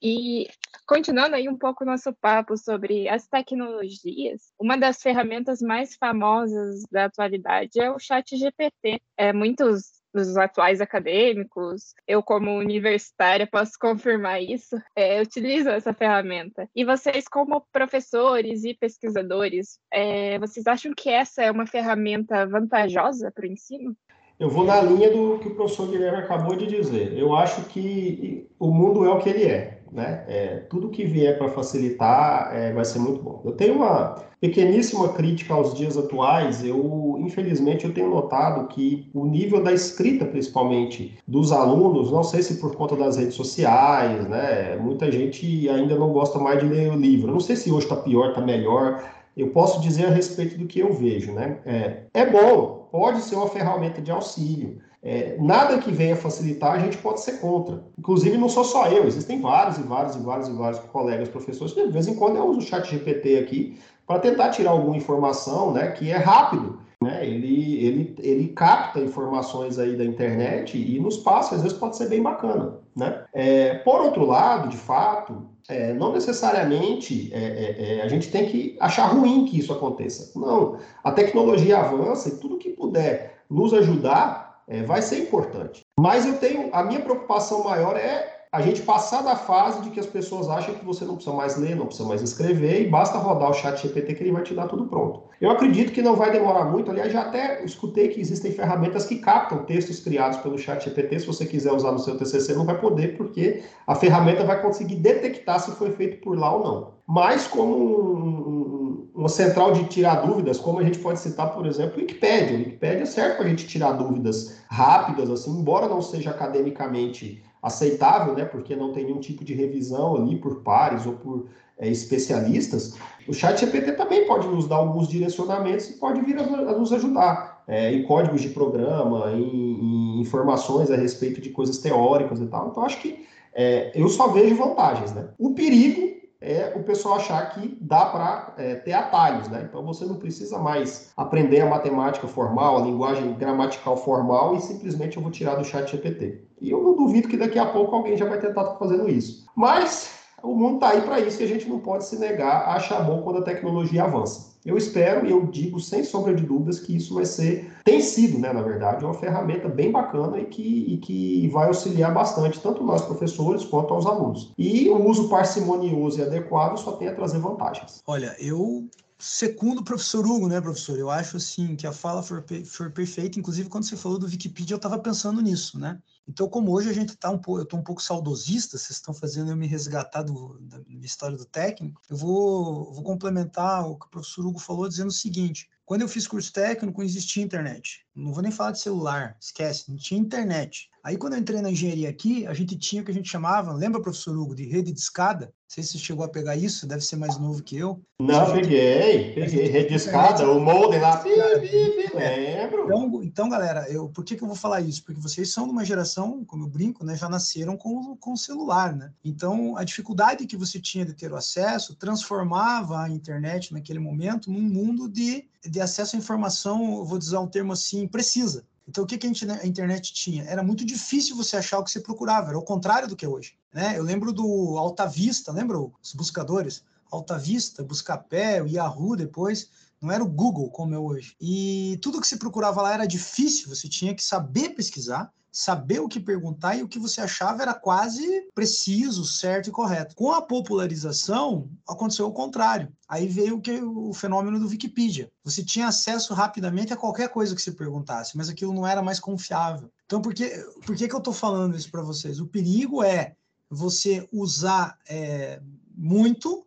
E continuando aí um pouco o nosso papo sobre as tecnologias, uma das ferramentas mais famosas da atualidade é o Chat GPT. É, muitos dos atuais acadêmicos, eu como universitária posso confirmar isso, é, utilizo essa ferramenta. E vocês como professores e pesquisadores, é, vocês acham que essa é uma ferramenta vantajosa para o ensino? Eu vou na linha do que o professor Guilherme acabou de dizer. Eu acho que o mundo é o que ele é. Né? É, tudo que vier para facilitar é, vai ser muito bom. Eu tenho uma pequeníssima crítica aos dias atuais. Eu, infelizmente, eu tenho notado que o nível da escrita, principalmente dos alunos, não sei se por conta das redes sociais, né? Muita gente ainda não gosta mais de ler o livro. não sei se hoje está pior, está melhor. Eu posso dizer a respeito do que eu vejo, né? É, é bom, pode ser uma ferramenta de auxílio. É, nada que venha facilitar, a gente pode ser contra. Inclusive, não sou só eu, existem vários e vários e vários e vários colegas professores que, de vez em quando, eu uso o chat GPT aqui para tentar tirar alguma informação né, que é rápido. Né? Ele, ele, ele capta informações aí da internet e nos passa, às vezes pode ser bem bacana. Né? É, por outro lado, de fato, é, não necessariamente é, é, é, a gente tem que achar ruim que isso aconteça. Não, a tecnologia avança e tudo que puder nos ajudar é, vai ser importante. Mas eu tenho, a minha preocupação maior é a gente passar da fase de que as pessoas acham que você não precisa mais ler, não precisa mais escrever e basta rodar o chat GPT que ele vai te dar tudo pronto. Eu acredito que não vai demorar muito, aliás, já até escutei que existem ferramentas que captam textos criados pelo chat GPT, se você quiser usar no seu TCC não vai poder, porque a ferramenta vai conseguir detectar se foi feito por lá ou não. Mas como um, um, uma central de tirar dúvidas, como a gente pode citar, por exemplo, o Wikipedia. O Wikipedia serve para a gente tirar dúvidas rápidas, assim, embora não seja academicamente aceitável, né, porque não tem nenhum tipo de revisão ali por pares ou por é, especialistas, o chat GPT também pode nos dar alguns direcionamentos e pode vir a, a nos ajudar é, em códigos de programa, em, em, informações a respeito de coisas teóricas e tal. Então, acho que é, eu só vejo vantagens. Né? O perigo é o pessoal achar que dá para é, ter atalhos, né? Então você não precisa mais aprender a matemática formal, a linguagem gramatical formal e simplesmente eu vou tirar do chat GPT. E eu não duvido que daqui a pouco alguém já vai tentar fazendo isso. Mas o mundo está aí para isso e a gente não pode se negar a achar bom quando a tecnologia avança. Eu espero e eu digo sem sombra de dúvidas que isso vai ser, tem sido, né, na verdade, uma ferramenta bem bacana e que, e que vai auxiliar bastante, tanto nós professores quanto aos alunos. E o uso parcimonioso e adequado só tem a trazer vantagens. Olha, eu segundo o professor Hugo, né, professor? Eu acho assim que a fala foi, foi perfeita. Inclusive, quando você falou do Wikipedia, eu estava pensando nisso, né? Então, como hoje a gente está um pouco, eu estou um pouco saudosista, vocês estão fazendo eu me resgatar do, da história do técnico, eu vou, vou complementar o que o professor Hugo falou dizendo o seguinte: quando eu fiz curso técnico, não existia internet. Não vou nem falar de celular, esquece, não tinha internet. Aí, quando eu entrei na engenharia aqui, a gente tinha o que a gente chamava, lembra, professor Hugo, de rede de escada? Não sei se você chegou a pegar isso, deve ser mais novo que eu. Não, peguei, peguei, rede de escada, o molde lá, lembro. Então, então, galera, eu, por que, que eu vou falar isso? Porque vocês são de uma geração, como eu brinco, né, já nasceram com, com celular, né? Então, a dificuldade que você tinha de ter o acesso transformava a internet naquele momento num mundo de, de acesso à informação, vou dizer um termo assim, precisa. Então, o que, que a, gente, a, internet tinha? Era muito difícil você achar o que você procurava, era o contrário do que é hoje. Né? Eu lembro do Alta Vista, lembra os buscadores? Alta Vista, Buscapé, o Yahoo depois, não era o Google como é hoje. E tudo que você procurava lá era difícil, você tinha que saber pesquisar, saber o que perguntar e o que você achava era quase preciso, certo e correto. Com a popularização, aconteceu o contrário. Aí veio o, fenômeno do Wikipedia. Você tinha acesso rapidamente a qualquer coisa que você perguntasse, mas aquilo não era mais confiável. Então, por que, por que, que eu estou falando isso para vocês? O perigo é você usar é, muito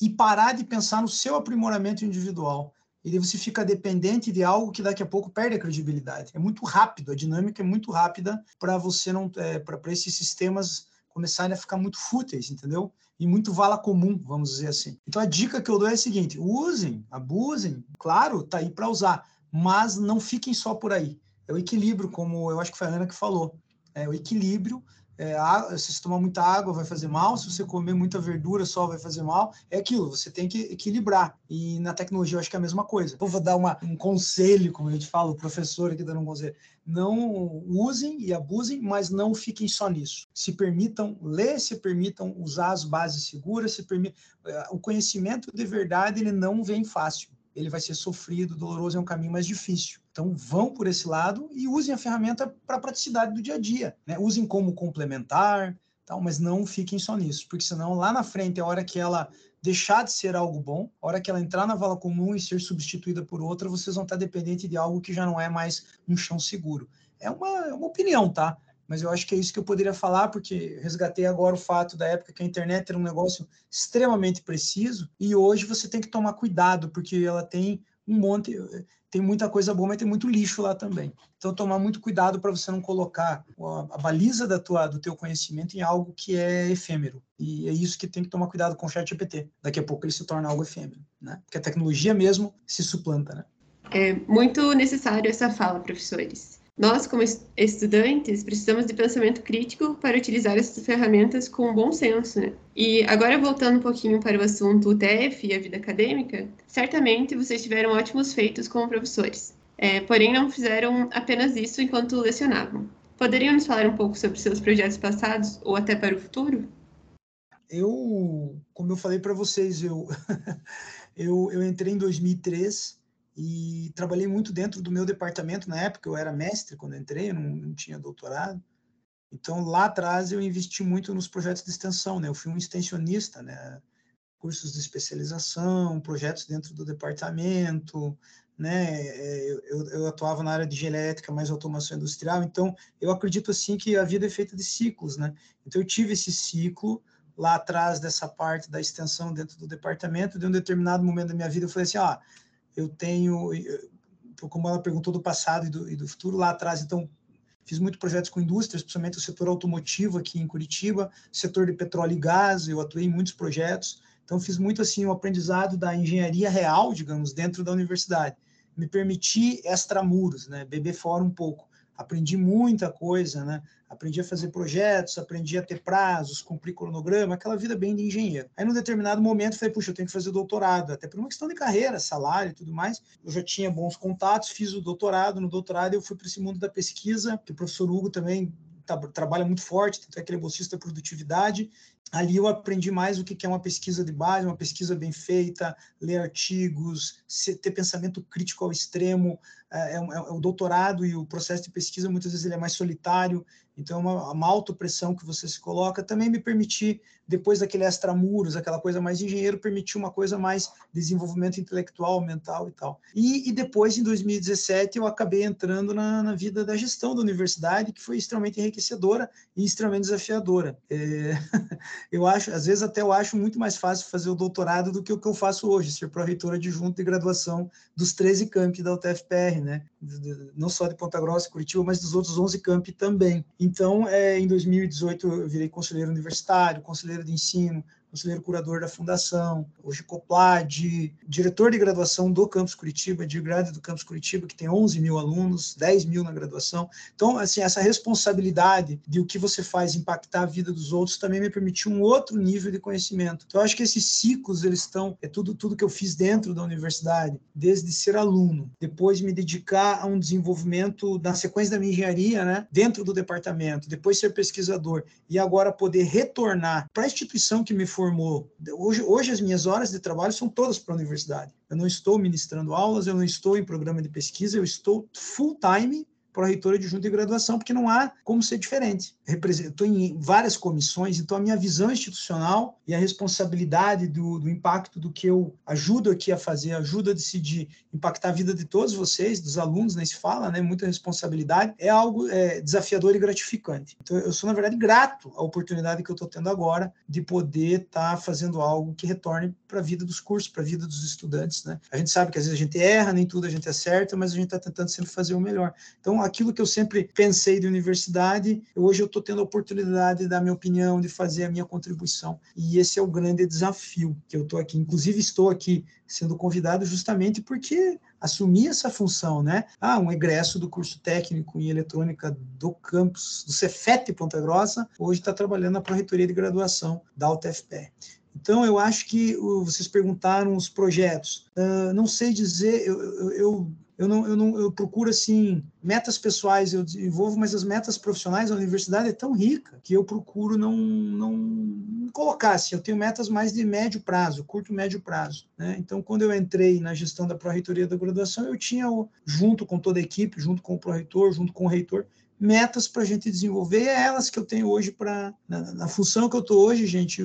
e parar de pensar no seu aprimoramento individual e daí você fica dependente de algo que daqui a pouco perde a credibilidade. É muito rápido, a dinâmica é muito rápida para você não, é, para esses sistemas começarem a ficar muito fúteis, entendeu? E muito vala comum, vamos dizer assim. Então a dica que eu dou é a seguinte: usem, abusem, claro, tá aí para usar, mas não fiquem só por aí. É o equilíbrio, como eu acho que foi a Ana que falou. É o equilíbrio é, se você tomar muita água vai fazer mal, se você comer muita verdura só vai fazer mal. É aquilo, você tem que equilibrar. E na tecnologia eu acho que é a mesma coisa. Eu vou dar uma, um conselho, como eu te falo, o professor aqui dando um conselho. Não usem e abusem, mas não fiquem só nisso. Se permitam ler, se permitam usar as bases seguras, se permitam. É, o conhecimento de verdade ele não vem fácil ele vai ser sofrido, doloroso, é um caminho mais difícil. Então, vão por esse lado e usem a ferramenta para a praticidade do dia a dia. Né? Usem como complementar, tal, mas não fiquem só nisso, porque senão lá na frente, a hora que ela deixar de ser algo bom, a hora que ela entrar na vala comum e ser substituída por outra, vocês vão estar dependentes de algo que já não é mais um chão seguro. É uma, é uma opinião, tá? Mas eu acho que é isso que eu poderia falar, porque resgatei agora o fato da época que a internet era um negócio extremamente preciso, e hoje você tem que tomar cuidado, porque ela tem um monte, tem muita coisa boa, mas tem muito lixo lá também. Então, tomar muito cuidado para você não colocar a, baliza da tua, do teu conhecimento em algo que é efêmero. E é isso que tem que tomar cuidado com o chat GPT. Daqui a pouco ele se torna algo efêmero, né? Porque a tecnologia mesmo se suplanta, né? É muito necessário essa fala, professores. Nós, como estudantes, precisamos de pensamento crítico para utilizar essas ferramentas com bom senso. Né? E agora, voltando um pouquinho para o assunto UTF e a vida acadêmica, certamente vocês tiveram ótimos feitos como professores, é, porém não fizeram apenas isso enquanto lecionavam. Poderiam nos falar um pouco sobre seus projetos passados ou até para o futuro? Eu, como eu falei para vocês, eu, [LAUGHS] eu, eu entrei em 2003 e trabalhei muito dentro do meu departamento na época, eu era mestre quando entrei, eu não, não tinha doutorado. Então, lá atrás, eu investi muito nos projetos de extensão, né? Eu fui um extensionista, né? Cursos de especialização, projetos dentro do departamento, né? É, eu, eu, atuava na área de genética, mais automação industrial. Então, eu acredito, assim, que a vida é feita de ciclos, né? Então, eu tive esse ciclo lá atrás dessa parte da extensão dentro do departamento. De um determinado momento da minha vida, eu falei assim: ah, eu tenho, como ela perguntou do passado e do, e do futuro, lá atrás, então Fiz muitos projetos com indústrias, principalmente o setor automotivo aqui em Curitiba, setor de petróleo e gás, eu atuei em muitos projetos. Então, fiz muito assim o aprendizado da engenharia real, digamos, dentro da universidade. Me permiti extramuros, né? Beber fora um pouco. Aprendi muita coisa, né? Aprendi a fazer projetos, aprendi a ter prazos, cumprir cronograma, aquela vida bem de engenheiro. Aí, num determinado momento, falei, puxa, eu tenho que fazer doutorado, até por uma questão de carreira, salário e tudo mais. Eu já tinha bons contatos, fiz o doutorado. No doutorado, eu fui para esse mundo da pesquisa, que o professor Hugo também trabalha muito forte, tanto é que ele é bolsista da produtividade, ali eu aprendi mais o que é uma pesquisa de base, uma pesquisa bem feita, ler artigos, ter pensamento crítico ao extremo. É, é, é, o doutorado e o processo de pesquisa, muitas vezes, ele é mais solitário, então é uma, uma autopressão que você se coloca. Também me permitir, depois daquele extramuros, aquela coisa mais engenheiro, permitir uma coisa mais desenvolvimento intelectual, mental e tal. E, e depois, em 2017, eu acabei entrando na, na, vida da gestão da universidade, que foi extremamente enriquecedora e extremamente desafiadora. É... [LAUGHS] eu acho, às vezes até eu acho muito mais fácil fazer o doutorado do que o que eu faço hoje, ser pró-reitor adjunto de graduação dos 13 campi da UTFPR, né? Não só de Ponta Grossa e Curitiba, mas dos outros 11 campi também. Então, é, em 2018 eu virei conselheiro universitário, conselheiro de ensino, conselheiro curador da fundação, hoje COPLAD, diretor de graduação do Campus Curitiba, de grade do Campus Curitiba, que tem 11 mil alunos, 10 mil na graduação. Então, assim, essa responsabilidade de o que você faz impactar a vida dos outros também me permitiu um outro nível de conhecimento. Então, eu acho que esses ciclos, eles estão, é tudo, tudo que eu fiz dentro da universidade, desde ser aluno, depois me dedicar a um desenvolvimento na sequência da minha engenharia, né, dentro do departamento, depois ser pesquisador e agora poder retornar para a instituição que me foi formou. Hoje, hoje as minhas horas de trabalho são todas para a universidade. Eu não estou ministrando aulas, eu não estou em programa de pesquisa, eu estou full time pró-reitora junta de graduação, porque não há como ser diferente. Estou em várias comissões, então a minha visão institucional e a responsabilidade do, do, impacto do que eu ajudo aqui a fazer, ajudo a decidir, impactar a vida de todos vocês, dos alunos, nem se fala, né? Muita responsabilidade, é algo é, desafiador e gratificante. Então eu sou, na verdade, grato à oportunidade que eu estou tendo agora de poder estar tá fazendo algo que retorne para a vida dos cursos, para a vida dos estudantes, né? A gente sabe que às vezes a gente erra, nem tudo a gente acerta, mas a gente está tentando sempre fazer o melhor. Então, aquilo que eu sempre pensei de universidade, hoje eu estou tendo a oportunidade de dar minha opinião, de fazer a minha contribuição. E esse é o grande desafio que eu estou aqui. Inclusive, estou aqui sendo convidado justamente porque assumi essa função, né? Ah, um egresso do curso técnico em eletrônica do campus do Cefet Ponta Grossa, hoje está trabalhando na Pró-Reitoria de Graduação da UTFPR. Então, eu acho que vocês perguntaram os projetos. Uh, não sei dizer, eu, eu, eu não, eu não eu procuro assim metas pessoais eu desenvolvo mas as metas profissionais da universidade é tão rica que eu procuro não não colocar assim eu tenho metas mais de médio prazo curto médio prazo né? então quando eu entrei na gestão da pró-reitoria da graduação eu tinha junto com toda a equipe junto com o pró-reitor junto com o reitor metas para a gente desenvolver, é elas que eu tenho hoje para na, na, função que eu estou hoje, gente.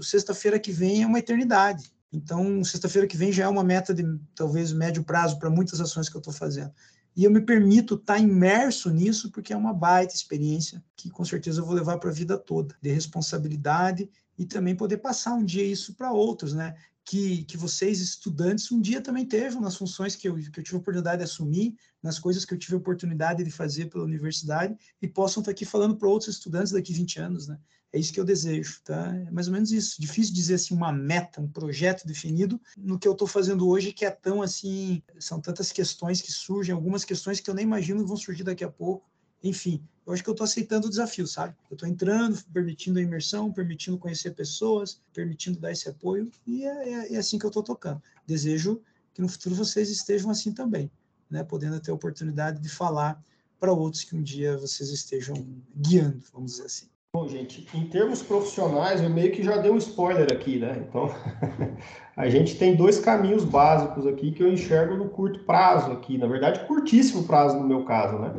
Sexta-feira que vem é uma eternidade. Então, sexta-feira que vem já é uma meta de talvez médio prazo para muitas ações que eu estou fazendo. E eu me permito estar tá imerso nisso porque é uma baita experiência que com certeza eu vou levar para a vida toda, de responsabilidade e também poder passar um dia isso para outros, né? Que, que vocês, estudantes, um dia também teve nas funções que eu, que eu tive a oportunidade de assumir, nas coisas que eu tive a oportunidade de fazer pela universidade, e possam estar tá aqui falando para outros estudantes daqui 20 anos, né? É isso que eu desejo, tá? É mais ou menos isso. Difícil dizer assim uma meta, um projeto definido no que eu estou fazendo hoje, que é tão assim, são tantas questões que surgem, algumas questões que eu nem imagino vão surgir daqui a pouco. Enfim, eu acho que eu estou aceitando o desafio, sabe? Eu estou entrando, permitindo a imersão, permitindo conhecer pessoas, permitindo dar esse apoio, e é, é, é assim que eu estou tocando. Desejo que no futuro vocês estejam assim também, né? Podendo ter a oportunidade de falar para outros que um dia vocês estejam guiando, vamos dizer assim. Bom, gente, em termos profissionais, eu meio que já dei um spoiler aqui, né? Então, [LAUGHS] a gente tem dois caminhos básicos aqui que eu enxergo no curto prazo aqui, na verdade, curtíssimo prazo no meu caso, né?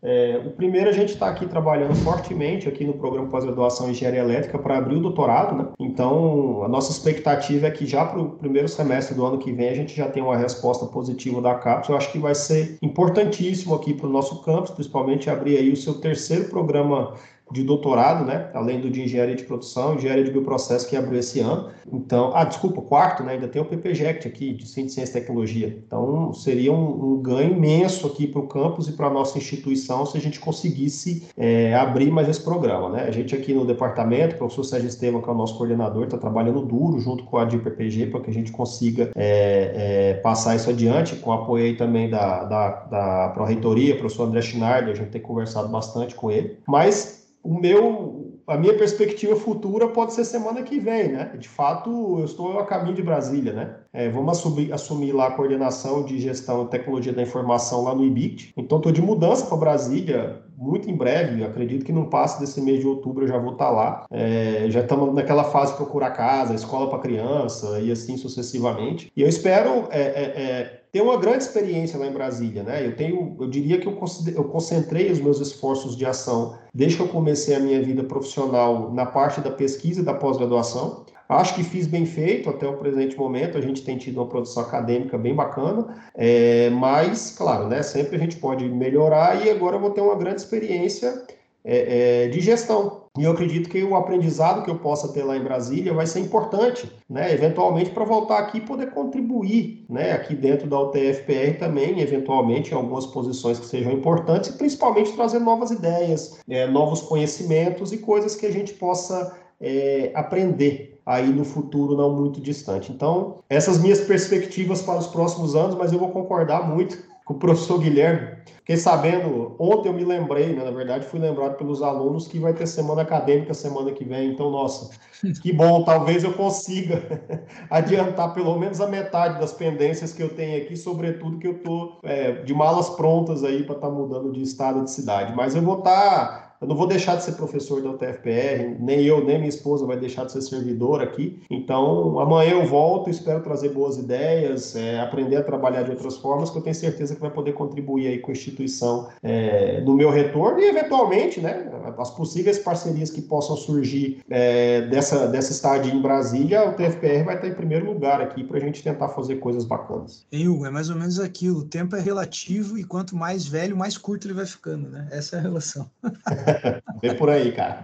É, o primeiro, a gente está aqui trabalhando fortemente aqui no programa pós-graduação em engenharia elétrica para abrir o doutorado, né? Então, a nossa expectativa é que já para o primeiro semestre do ano que vem a gente já tenha uma resposta positiva da CAPES. Eu acho que vai ser importantíssimo aqui para o nosso campus, principalmente abrir aí o seu terceiro programa de doutorado, né? Além do de engenharia de produção, engenharia de bioprocesso que abriu esse ano. Então, ah, desculpa, quarto, né? Ainda tem o PPGECT aqui, de Ciência, e Tecnologia. Então, seria um, um ganho imenso aqui para o campus e para a nossa instituição se a gente conseguisse é, abrir mais esse programa, né? A gente aqui no departamento, o professor Sérgio Estevam, que é o nosso coordenador, está trabalhando duro junto com a DIPPG para que a gente consiga é, é, passar isso adiante, com o apoio aí também da, da, da Pró-Reitoria, professor André Schneider, a gente tem conversado bastante com ele. Mas o meu, a minha perspectiva futura pode ser semana que vem, né? De fato, eu estou a caminho de Brasília, né? É, vamos assumir, assumir lá a coordenação de gestão e tecnologia da informação lá no IBIT. Então, estou de mudança para Brasília muito em breve, acredito que não passe desse mês de outubro eu já vou estar tá lá. É, já estamos naquela fase de procurar casa, escola para criança e assim sucessivamente. E eu espero é, é, ter uma grande experiência lá em Brasília, né? Eu tenho, eu diria que eu, eu concentrei os meus esforços de ação desde que eu comecei a minha vida profissional na parte da pesquisa e da pós-graduação. Acho que fiz bem feito até o presente momento, a gente tem tido uma produção acadêmica bem bacana, é, mas, claro, né, sempre a gente pode melhorar e agora eu vou ter uma grande experiência é, é, de gestão. E eu acredito que o aprendizado que eu possa ter lá em Brasília vai ser importante, né? Eventualmente para voltar aqui e poder contribuir, né? Aqui dentro da UTFPR também, eventualmente em algumas posições que sejam importantes e principalmente trazer novas ideias, é, novos conhecimentos e coisas que a gente possa é, aprender aí no futuro não muito distante. Então, essas minhas perspectivas para os próximos anos, mas eu vou concordar muito com o professor Guilherme. Fiquei sabendo, ontem eu me lembrei, né, na verdade fui lembrado pelos alunos que vai ter semana acadêmica semana que vem, então, nossa, [LAUGHS] que bom, talvez eu consiga [LAUGHS] adiantar pelo menos a metade das pendências que eu tenho aqui, sobretudo que eu estou é, de malas prontas aí para estar tá mudando de estado de cidade, mas eu vou estar tá eu não vou deixar de ser professor da UTFPR, nem eu, nem minha esposa vai deixar de ser servidor aqui. Então, amanhã eu volto, espero trazer boas ideias, é, aprender a trabalhar de outras formas, que eu tenho certeza que vai poder contribuir aí com a instituição é, no meu retorno e, eventualmente, né, as possíveis parcerias que possam surgir é, dessa, dessa estadia em Brasília, o TFPR vai estar em primeiro lugar aqui para a gente tentar fazer coisas bacanas. E, Hugo, é mais ou menos aquilo, o tempo é relativo e quanto mais velho, mais curto ele vai ficando, né? Essa é a relação. [LAUGHS] [LAUGHS] Vem por aí, cara.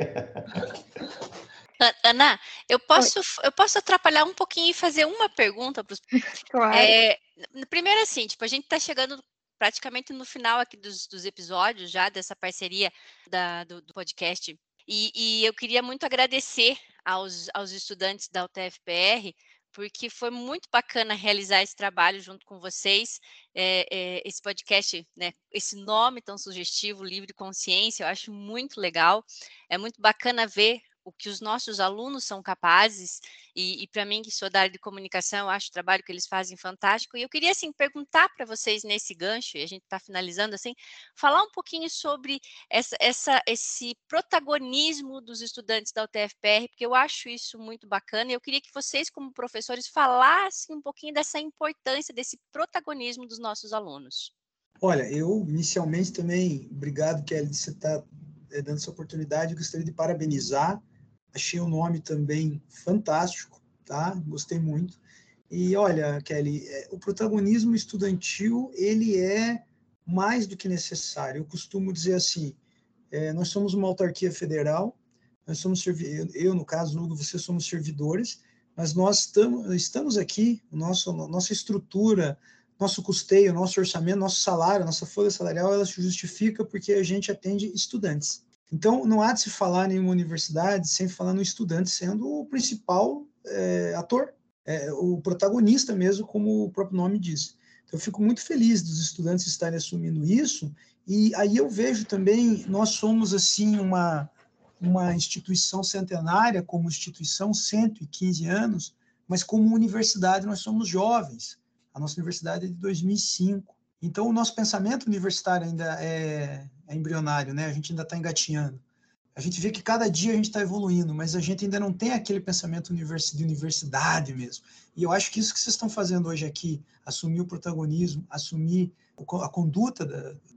Ana, eu posso, eu posso atrapalhar um pouquinho e fazer uma pergunta para os. [LAUGHS] Claro. É, primeiro, assim, tipo, a gente está chegando praticamente no final aqui dos, dos episódios já dessa parceria da, do, do podcast. E, e, eu queria muito agradecer aos, aos estudantes da UTFPR porque foi muito bacana realizar esse trabalho junto com vocês. É, é, esse podcast, né, esse nome tão sugestivo, Livre Consciência, eu acho muito legal. É muito bacana ver o que os nossos alunos são capazes, e, e para mim, que sou da área de comunicação, eu acho o trabalho que eles fazem fantástico, e eu queria, assim, perguntar para vocês nesse gancho, e a gente está finalizando, assim, falar um pouquinho sobre essa, essa, esse protagonismo dos estudantes da UTFPR, porque eu acho isso muito bacana, e eu queria que vocês, como professores, falassem um pouquinho dessa importância, desse protagonismo dos nossos alunos. Olha, eu inicialmente também, obrigado, Kelly, de você estar tá, é, dando essa oportunidade, gostaria de parabenizar Achei o nome também fantástico, tá? Gostei muito. E olha, Kelly, é, o protagonismo estudantil ele é mais do que necessário. Eu costumo dizer assim: é, nós somos uma autarquia federal, nós somos eu, no caso, Hugo, você somos servidores, mas nós tamo, estamos aqui, nosso, nossa estrutura, nosso custeio, nosso orçamento, nosso salário, nossa folha salarial, ela se justifica porque a gente atende estudantes. Então, não há de se falar em uma universidade sem falar no estudante sendo o principal é, ator, é, o protagonista mesmo, como o próprio nome diz. Então, eu fico muito feliz dos estudantes estarem assumindo isso, e aí eu vejo também, nós somos, assim, uma, uma instituição centenária, como instituição, 115 anos, mas como universidade nós somos jovens. A nossa universidade é de 2005. Então, o nosso pensamento universitário ainda é, é embrionário, né? A gente ainda está engatinhando. A gente vê que cada dia a gente está evoluindo, mas a gente ainda não tem aquele pensamento de universidade mesmo. E eu acho que isso que vocês estão fazendo hoje aqui, assumir o protagonismo, assumir a conduta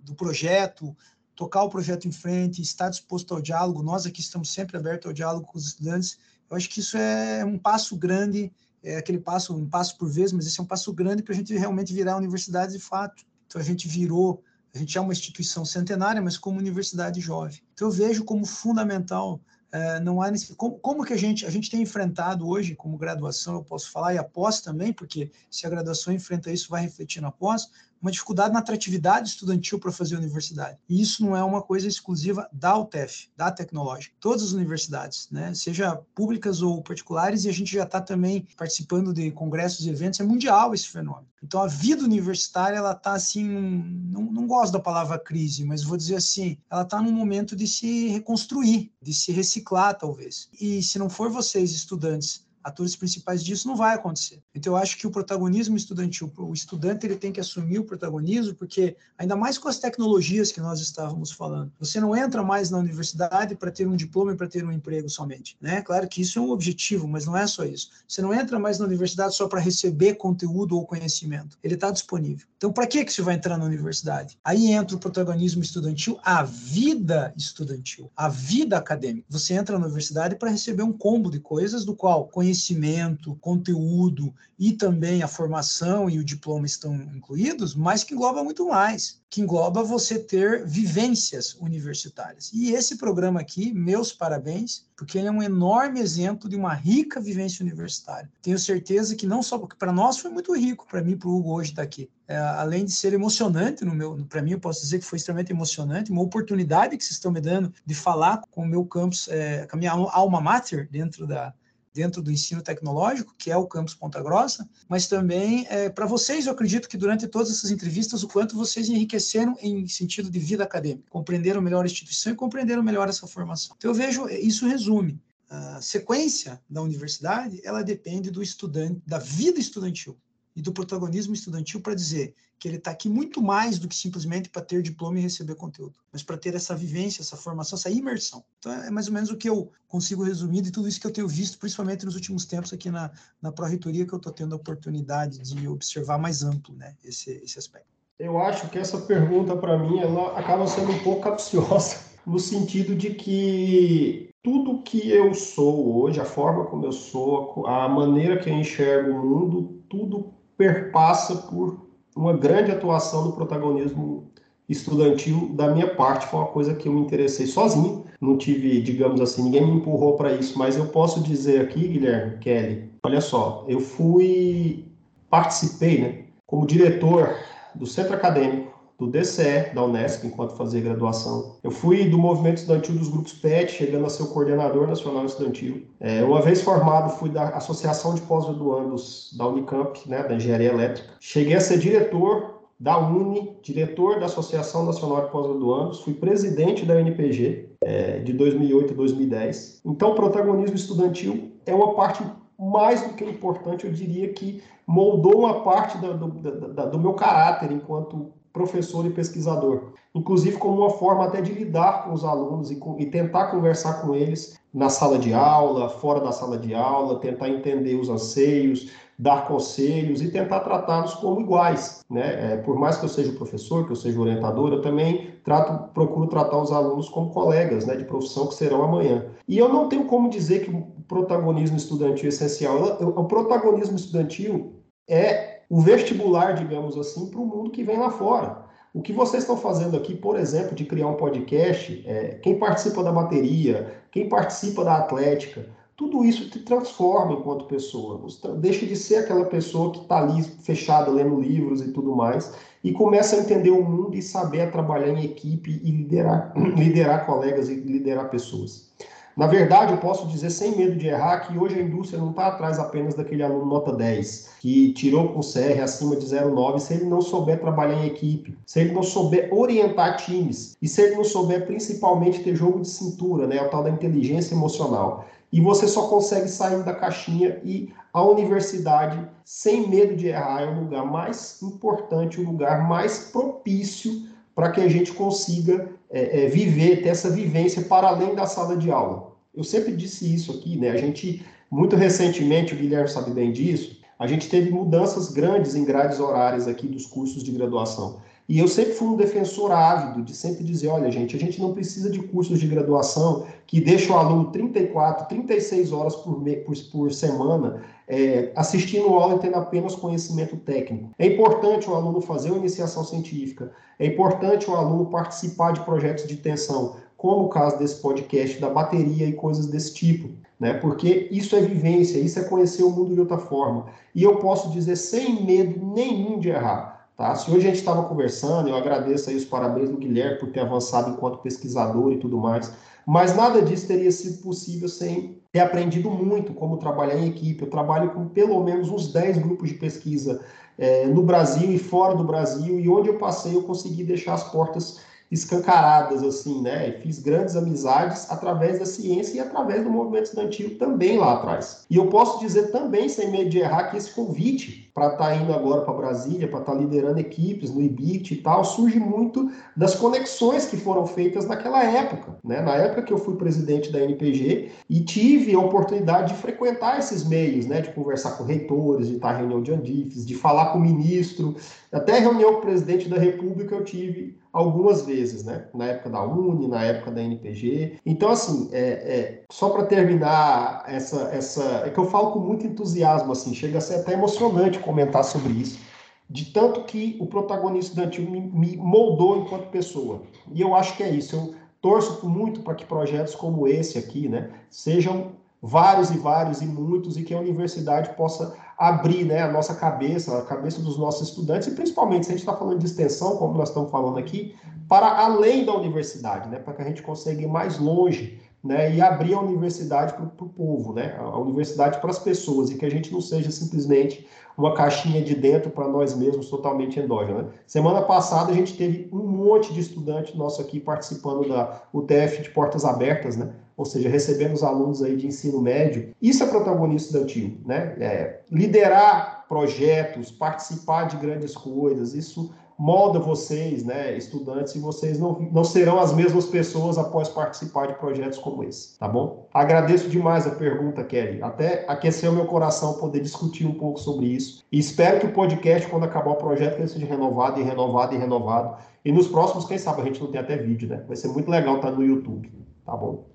do projeto, tocar o projeto em frente, estar disposto ao diálogo. Nós aqui estamos sempre abertos ao diálogo com os estudantes. Eu acho que isso é um passo grande, é aquele passo, um passo por vez, mas esse é um passo grande para a gente realmente virar a universidade de fato. Então a gente virou A gente é uma instituição centenária, mas como universidade jovem. Então eu vejo como fundamental é, não há como, como, que a gente a gente tem enfrentado hoje como graduação eu posso falar e após também porque se a graduação enfrenta isso vai refletir na pós uma dificuldade na atratividade estudantil para fazer universidade. E isso não é uma coisa exclusiva da UTEF, da tecnológica. Todas as universidades, né, seja públicas ou particulares, e a gente já está também participando de congressos e eventos, é mundial esse fenômeno. Então a vida universitária, ela está assim, não, não gosto da palavra crise, mas vou dizer assim, ela está num momento de se reconstruir, de se reciclar talvez. E se não for vocês, estudantes, atores principais disso, não vai acontecer. Então, eu acho que o protagonismo estudantil, o estudante ele tem que assumir o protagonismo, porque ainda mais com as tecnologias que nós estávamos falando, você não entra mais na universidade para ter um diploma e para ter um emprego somente. Né? Claro que isso é um objetivo, mas não é só isso. Você não entra mais na universidade só para receber conteúdo ou conhecimento. Ele está disponível. Então, para que, que você vai entrar na universidade? Aí entra o protagonismo estudantil, a vida estudantil, a vida acadêmica. Você entra na universidade para receber um combo de coisas do qual conhecimento conhecimento, conteúdo e também a formação e o diploma estão incluídos, mas que engloba muito mais, que engloba você ter vivências universitárias. E esse programa aqui, meus parabéns, porque ele é um enorme exemplo de uma rica vivência universitária. Tenho certeza que não só porque para nós foi muito rico, para mim, para o Hugo hoje estar tá. É, além de ser emocionante no meu, para mim eu posso dizer que foi extremamente emocionante, uma oportunidade que vocês estão me dando de falar com o meu campus, é, com a minha alma mater dentro da dentro do ensino tecnológico, que é o campus Ponta Grossa, mas também é, para vocês, eu acredito que durante todas essas entrevistas, o quanto vocês enriqueceram em sentido de vida acadêmica, compreenderam melhor a instituição e compreenderam melhor essa formação. Então, eu vejo, isso resume. A sequência da universidade, ela depende do estudante, da vida estudantil e do protagonismo estudantil para dizer que ele está aqui muito mais do que simplesmente para ter diploma e receber conteúdo, mas para ter essa vivência, essa formação, essa imersão. Então, é mais ou menos o que eu consigo resumir de tudo isso que eu tenho visto, principalmente nos últimos tempos aqui na, na Pró-Reitoria, que eu estou tendo a oportunidade de observar mais amplo né, esse, esse aspecto. Eu acho que essa pergunta, para mim, ela acaba sendo um pouco capciosa, [LAUGHS] no sentido de que tudo que eu sou hoje, a forma como eu sou, a maneira que eu enxergo o mundo, tudo perpassa por uma grande atuação do protagonismo estudantil da minha parte. Foi uma coisa que eu me interessei sozinho. Não tive, digamos assim, ninguém me empurrou para isso, mas eu posso dizer aqui, Guilherme, Kelly, olha só, eu fui, participei, né, como diretor do centro acadêmico do DCE, da Unesp, enquanto fazia graduação. Eu fui do movimento estudantil dos grupos PET, chegando a ser o coordenador nacional estudantil. É, uma vez formado, fui da Associação de Pós-Graduandos da Unicamp, né, da Engenharia Elétrica. Cheguei a ser diretor da UNE, diretor da Associação Nacional de Pós-Graduandos, fui presidente da UNPG é, de 2008 a 2010. Então, o protagonismo estudantil é uma parte mais do que importante, eu diria que moldou uma parte do, do, do meu caráter enquanto professor e pesquisador, inclusive como uma forma até de lidar com os alunos e, com, e, tentar conversar com eles na sala de aula, fora da sala de aula, tentar entender os anseios, dar conselhos e tentar tratá-los como iguais, né? É, por mais que eu seja professor, que eu seja orientador, eu também trato, procuro tratar os alunos como colegas, né, de profissão que serão amanhã. E eu não tenho como dizer que o protagonismo estudantil é essencial. O protagonismo estudantil é o vestibular, digamos assim, para o mundo que vem lá fora. O que vocês estão fazendo aqui, por exemplo, de criar um podcast, é, quem participa da bateria, quem participa da atlética, tudo isso te transforma enquanto pessoa. Deixa de ser aquela pessoa que está ali fechada, lendo livros e tudo mais, e começa a entender o mundo e saber trabalhar em equipe e liderar, [CLEARS THROAT] liderar colegas e liderar pessoas. Na verdade, eu posso dizer sem medo de errar que hoje a indústria não está atrás apenas daquele aluno nota 10, que tirou com CR acima de 0,9, se ele não souber trabalhar em equipe, se ele não souber orientar times, e se ele não souber principalmente ter jogo de cintura, né, o tal da inteligência emocional. E você só consegue sair da caixinha e a universidade, sem medo de errar, é o lugar mais importante, o lugar mais propício para que a gente consiga é, é, viver, ter essa vivência para além da sala de aula. Eu sempre disse isso aqui, né? A gente, muito recentemente, o Guilherme sabe bem disso, a gente teve mudanças grandes em grades horárias aqui dos cursos de graduação. E eu sempre fui um defensor ávido de sempre dizer, olha, gente, a gente não precisa de cursos de graduação que deixam o aluno 34, 36 horas por, por, por semana é, assistindo aula e tendo apenas conhecimento técnico. É importante o aluno fazer uma iniciação científica, é importante o aluno participar de projetos de extensão, como o caso desse podcast da bateria e coisas desse tipo, né? Porque isso é vivência, isso é conhecer o mundo de outra forma. E eu posso dizer sem medo nenhum de errar. Tá? Se hoje a gente estava conversando, eu agradeço aí os parabéns do Guilherme por ter avançado enquanto pesquisador e tudo mais, mas nada disso teria sido possível sem ter aprendido muito como trabalhar em equipe. Eu trabalho com pelo menos uns 10 grupos de pesquisa é, no Brasil e fora do Brasil, e onde eu passei eu consegui deixar as portas escancaradas, assim, né? Fiz grandes amizades através da ciência e através do movimento estudantil também lá atrás. E eu posso dizer também, sem medo de errar, que esse convite para estar tá indo agora para Brasília, para estar tá liderando equipes no IBIT e tal, surge muito das conexões que foram feitas naquela época, né? Na época que eu fui presidente da NPG e tive a oportunidade de frequentar esses meios, né? De conversar com reitores, de estar em reunião de Andifes, de falar com o ministro, até reunião com o presidente da República eu tive algumas vezes, né? Na época da Uni, na época da NPG. Então, assim, é, é só para terminar essa, essa, é que eu falo com muito entusiasmo, assim, chega a ser até emocionante comentar sobre isso, de tanto que o protagonista estudantil me, me moldou enquanto pessoa. E eu acho que é isso. Eu torço muito para que projetos como esse aqui, né, sejam vários e vários e muitos e que a universidade possa abrir né, a nossa cabeça, a cabeça dos nossos estudantes, e principalmente se a gente está falando de extensão, como nós estamos falando aqui, para além da universidade, né, para que a gente consiga ir mais longe né, e abrir a universidade para o povo, né, a universidade para as pessoas, e que a gente não seja simplesmente uma caixinha de dentro para nós mesmos totalmente endógena. Né? Semana passada a gente teve um monte de estudantes nosso aqui participando da UTF de portas abertas, né? Ou seja, recebendo os alunos aí de ensino médio. Isso é protagonista estudantil, né? É, liderar projetos, participar de grandes coisas, isso molda vocês, né, estudantes, e vocês não, não serão as mesmas pessoas após participar de projetos como esse, tá bom? Agradeço demais a pergunta, Kelly. Até aqueceu meu coração poder discutir um pouco sobre isso. E espero que o podcast, quando acabar o projeto, ele seja renovado e renovado e renovado. E nos próximos, quem sabe, a gente não tem até vídeo, né? Vai ser muito legal estar no YouTube, tá bom?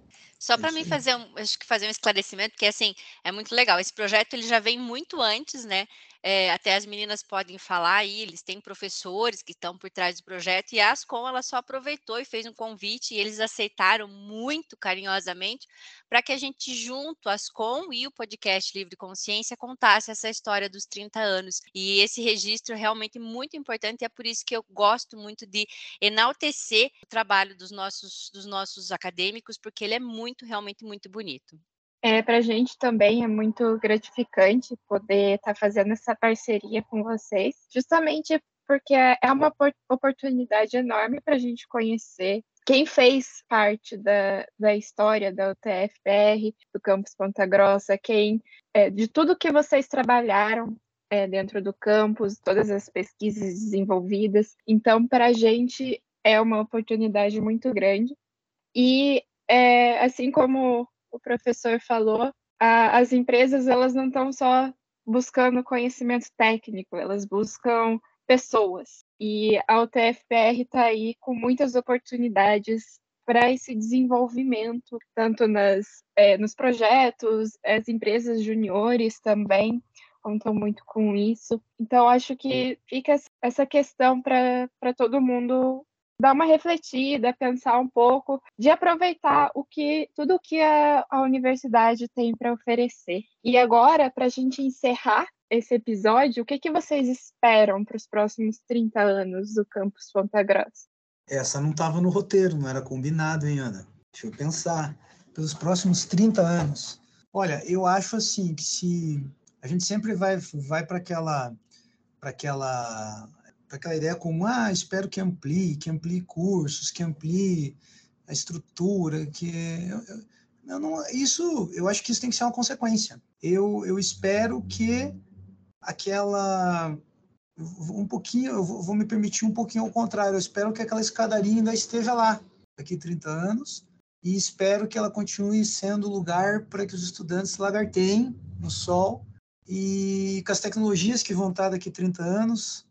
Só para mim fazer um, acho que fazer um esclarecimento, que assim, é muito legal. Esse projeto ele já vem muito antes, né? É, até as meninas podem falar aí, eles têm professores que estão por trás do projeto, e a Ascom ela só aproveitou e fez um convite, e eles aceitaram muito carinhosamente para que a gente, junto, Ascom e o podcast Livre Consciência, contasse essa história dos 30 anos. E esse registro é realmente muito importante, e é por isso que eu gosto muito de enaltecer o trabalho dos nossos, dos nossos acadêmicos, porque ele é muito, realmente muito bonito. É, para a gente também é muito gratificante poder estar tá fazendo essa parceria com vocês, justamente porque é uma oportunidade enorme para a gente conhecer quem fez parte da, da história da UTFPR, do campus Ponta Grossa, quem é, de tudo que vocês trabalharam é, dentro do campus, todas as pesquisas desenvolvidas. Então, para a gente é uma oportunidade muito grande. E é, assim como o professor falou, a, as empresas elas não estão só buscando conhecimento técnico, elas buscam pessoas. E a UTFPR está aí com muitas oportunidades para esse desenvolvimento, tanto nas, é, nos projetos, as empresas juniores também contam muito com isso. Então, acho que fica essa questão para todo mundo dar uma refletida, pensar um pouco, de aproveitar o que tudo que a, a universidade tem para oferecer. E agora, para a gente encerrar esse episódio, o que, que vocês esperam para os próximos 30 anos do campus Ponta Grossa? Essa não estava no roteiro, não era combinado, hein, Ana? Deixa eu pensar. Pelos próximos 30 anos. Olha, eu acho assim que se a gente sempre vai, vai para aquela para aquela aquela ideia como, ah, espero que amplie, que amplie cursos, que amplie a estrutura, que eu, eu não, isso, eu acho que isso tem que ser uma consequência. Eu, eu espero que aquela um pouquinho, eu vou, vou me permitir um pouquinho ao contrário, eu espero que aquela escadaria ainda esteja lá daqui 30 anos e espero que ela continue sendo lugar para que os estudantes lagarteiem no sol e com as tecnologias que vão estar daqui 30 anos,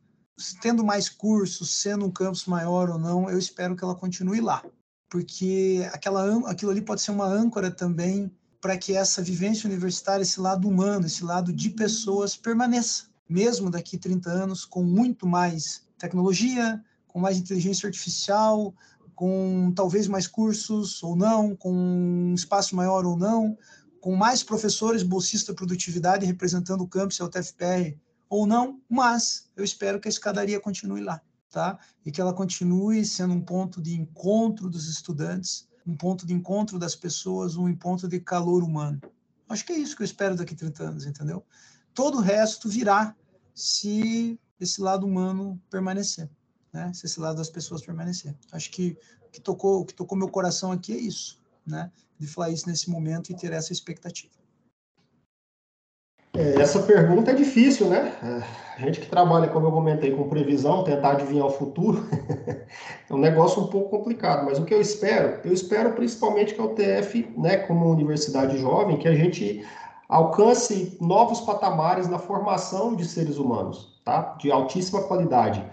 tendo mais cursos, sendo um campus maior ou não, eu espero que ela continue lá, porque aquela, aquilo ali pode ser uma âncora também para que essa vivência universitária, esse lado humano, esse lado de pessoas permaneça, mesmo daqui 30 anos, com muito mais tecnologia, com mais inteligência artificial, com talvez mais cursos ou não, com um espaço maior ou não, com mais professores bolsista produtividade representando o campus e o TFPR ou não, mas eu espero que a escadaria continue lá, tá? E que ela continue sendo um ponto de encontro dos estudantes, um ponto de encontro das pessoas, um ponto de calor humano. Acho que é isso que eu espero daqui a 30 anos, entendeu? Todo o resto virá se esse lado humano permanecer né? Se esse lado das pessoas permanecer. Acho que que tocou, que tocou meu coração aqui é isso, né? De falar isso nesse momento e ter essa expectativa. É, essa pergunta é difícil, né? É, a gente que trabalha, como eu comentei, com previsão, tentar adivinhar o futuro, [LAUGHS] é um negócio um pouco complicado. Mas o que eu espero? Eu espero principalmente que a UTF, né, como universidade jovem, que a gente alcance novos patamares na formação de seres humanos, tá? De altíssima qualidade.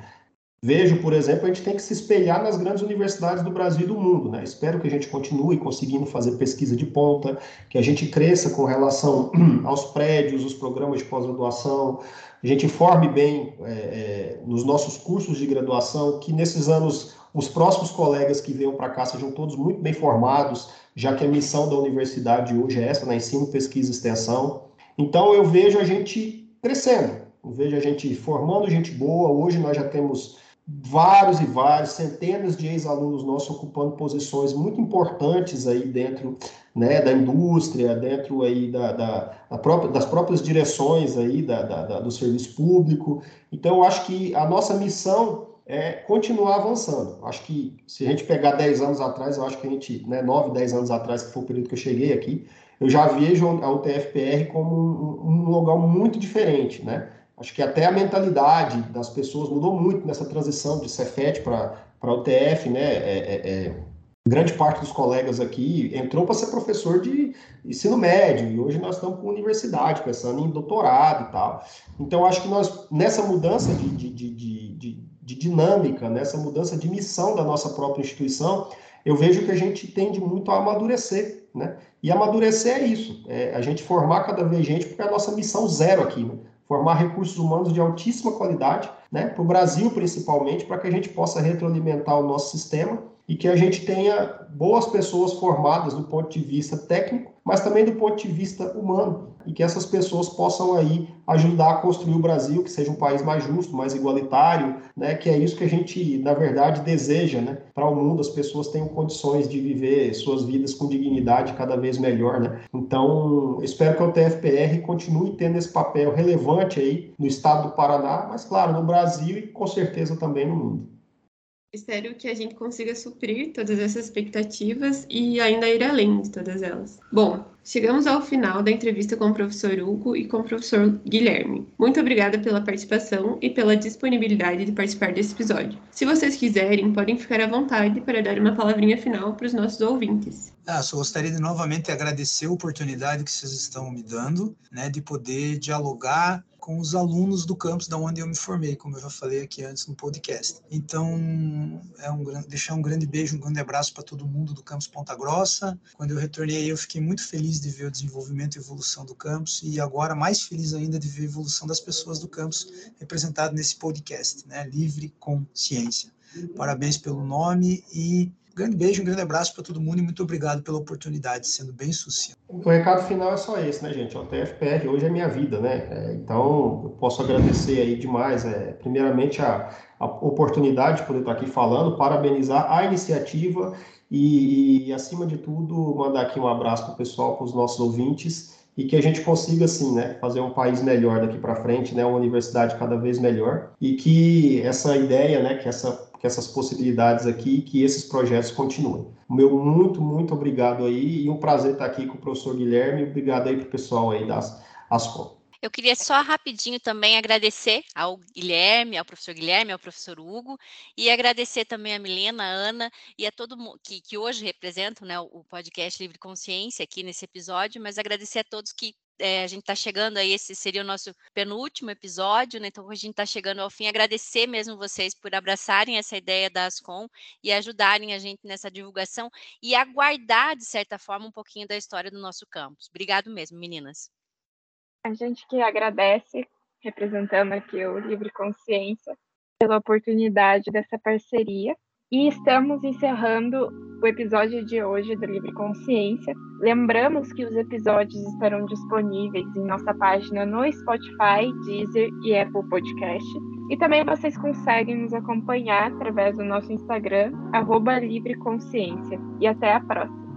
Vejo, por exemplo, a gente tem que se espelhar nas grandes universidades do Brasil e do mundo. Né? Espero que a gente continue conseguindo fazer pesquisa de ponta, que a gente cresça com relação [CLEARS THROAT] aos prédios, os programas de pós-graduação, a gente forme bem é, é, nos nossos cursos de graduação, que nesses anos os próximos colegas que venham para cá sejam todos muito bem formados, já que a missão da universidade hoje é essa, né? ensino, pesquisa e extensão. Então, eu vejo a gente crescendo, eu vejo a gente formando gente boa. Hoje nós já temos vários e vários, centenas de ex-alunos nossos ocupando posições muito importantes aí dentro né, da indústria, dentro aí da, da, da própria, das próprias direções aí da, da, do serviço público. Então, acho que a nossa missão é continuar avançando. Acho que se a gente pegar 10 anos atrás, eu acho que a gente, né, 9, 10 anos atrás, que foi o período que eu cheguei aqui, eu já vejo a UTFPR como um, um lugar muito diferente, né? Acho que até a mentalidade das pessoas mudou muito nessa transição de Cefet para UTF, né? É, é, é, grande parte dos colegas aqui entrou para ser professor de ensino médio e hoje nós estamos com universidade, pensando em doutorado e tal. Então, acho que nós, nessa mudança de, de, de, de, de dinâmica, nessa mudança de missão da nossa própria instituição, eu vejo que a gente tende muito a amadurecer, né? E amadurecer é isso, é a gente formar cada vez gente, porque é a nossa missão zero aqui, né? Formar recursos humanos de altíssima qualidade, né, para o Brasil principalmente, para que a gente possa retroalimentar o nosso sistema e que a gente tenha boas pessoas formadas do ponto de vista técnico, mas também do ponto de vista humano, e que essas pessoas possam aí ajudar a construir o Brasil, que seja um país mais justo, mais igualitário, né, que é isso que a gente, na verdade, deseja, né, para o mundo, as pessoas tenham condições de viver suas vidas com dignidade cada vez melhor, né. Então, espero que o TFPR continue tendo esse papel relevante aí no estado do Paraná, mas claro, no Brasil e com certeza também no mundo. Espero que a gente consiga suprir todas essas expectativas e ainda ir além de todas elas. Bom, chegamos ao final da entrevista com o professor Hugo e com o professor Guilherme. Muito obrigada pela participação e pela disponibilidade de participar desse episódio. Se vocês quiserem, podem ficar à vontade para dar uma palavrinha final para os nossos ouvintes. Ah, só gostaria de novamente agradecer a oportunidade que vocês estão me dando, né, de poder dialogar com os alunos do campus da onde eu me formei, como eu já falei aqui antes no podcast. Então, é um deixar um grande beijo, um grande abraço para todo mundo do campus Ponta Grossa. Quando eu retornei, eu fiquei muito feliz de ver o desenvolvimento e evolução do campus e agora mais feliz ainda de ver a evolução das pessoas do campus representado nesse podcast, né? Livre com ciência. Parabéns pelo nome e grande beijo, um grande abraço para todo mundo e muito obrigado pela oportunidade, sendo bem sucinto. O recado final é só esse, né, gente? O TFPR hoje é minha vida, né? É, então, eu posso agradecer aí demais, é, primeiramente, a, a oportunidade de poder estar aqui falando, parabenizar a iniciativa e, e acima de tudo, mandar aqui um abraço para o pessoal, para os nossos ouvintes e que a gente consiga, assim, né, fazer um país melhor daqui para frente, né, uma universidade cada vez melhor e que essa ideia, né, que essa que essas possibilidades aqui, que esses projetos continuem. Meu muito, muito obrigado aí e um prazer estar aqui com o professor Guilherme. Obrigado aí para o pessoal aí das ASCOM. Eu queria só rapidinho também agradecer ao Guilherme, ao professor Guilherme, ao professor Hugo, e agradecer também a Milena, a Ana e a todo mundo que, que hoje representam né, o podcast Livre Consciência aqui nesse episódio, mas agradecer a todos que é, a gente está chegando aí, esse seria o nosso penúltimo episódio, né? Então a gente está chegando ao fim. Agradecer mesmo vocês por abraçarem essa ideia da Ascom e ajudarem a gente nessa divulgação e aguardar, de certa forma, um pouquinho da história do nosso campus. Obrigado mesmo, meninas. A gente que agradece, representando aqui o Livre Consciência, pela oportunidade dessa parceria. E estamos encerrando o episódio de hoje do Livre Consciência. Lembramos que os episódios estarão disponíveis em nossa página no Spotify, Deezer e Apple Podcast. E também vocês conseguem nos acompanhar através do nosso Instagram, arroba Livre Consciência. E até a próxima!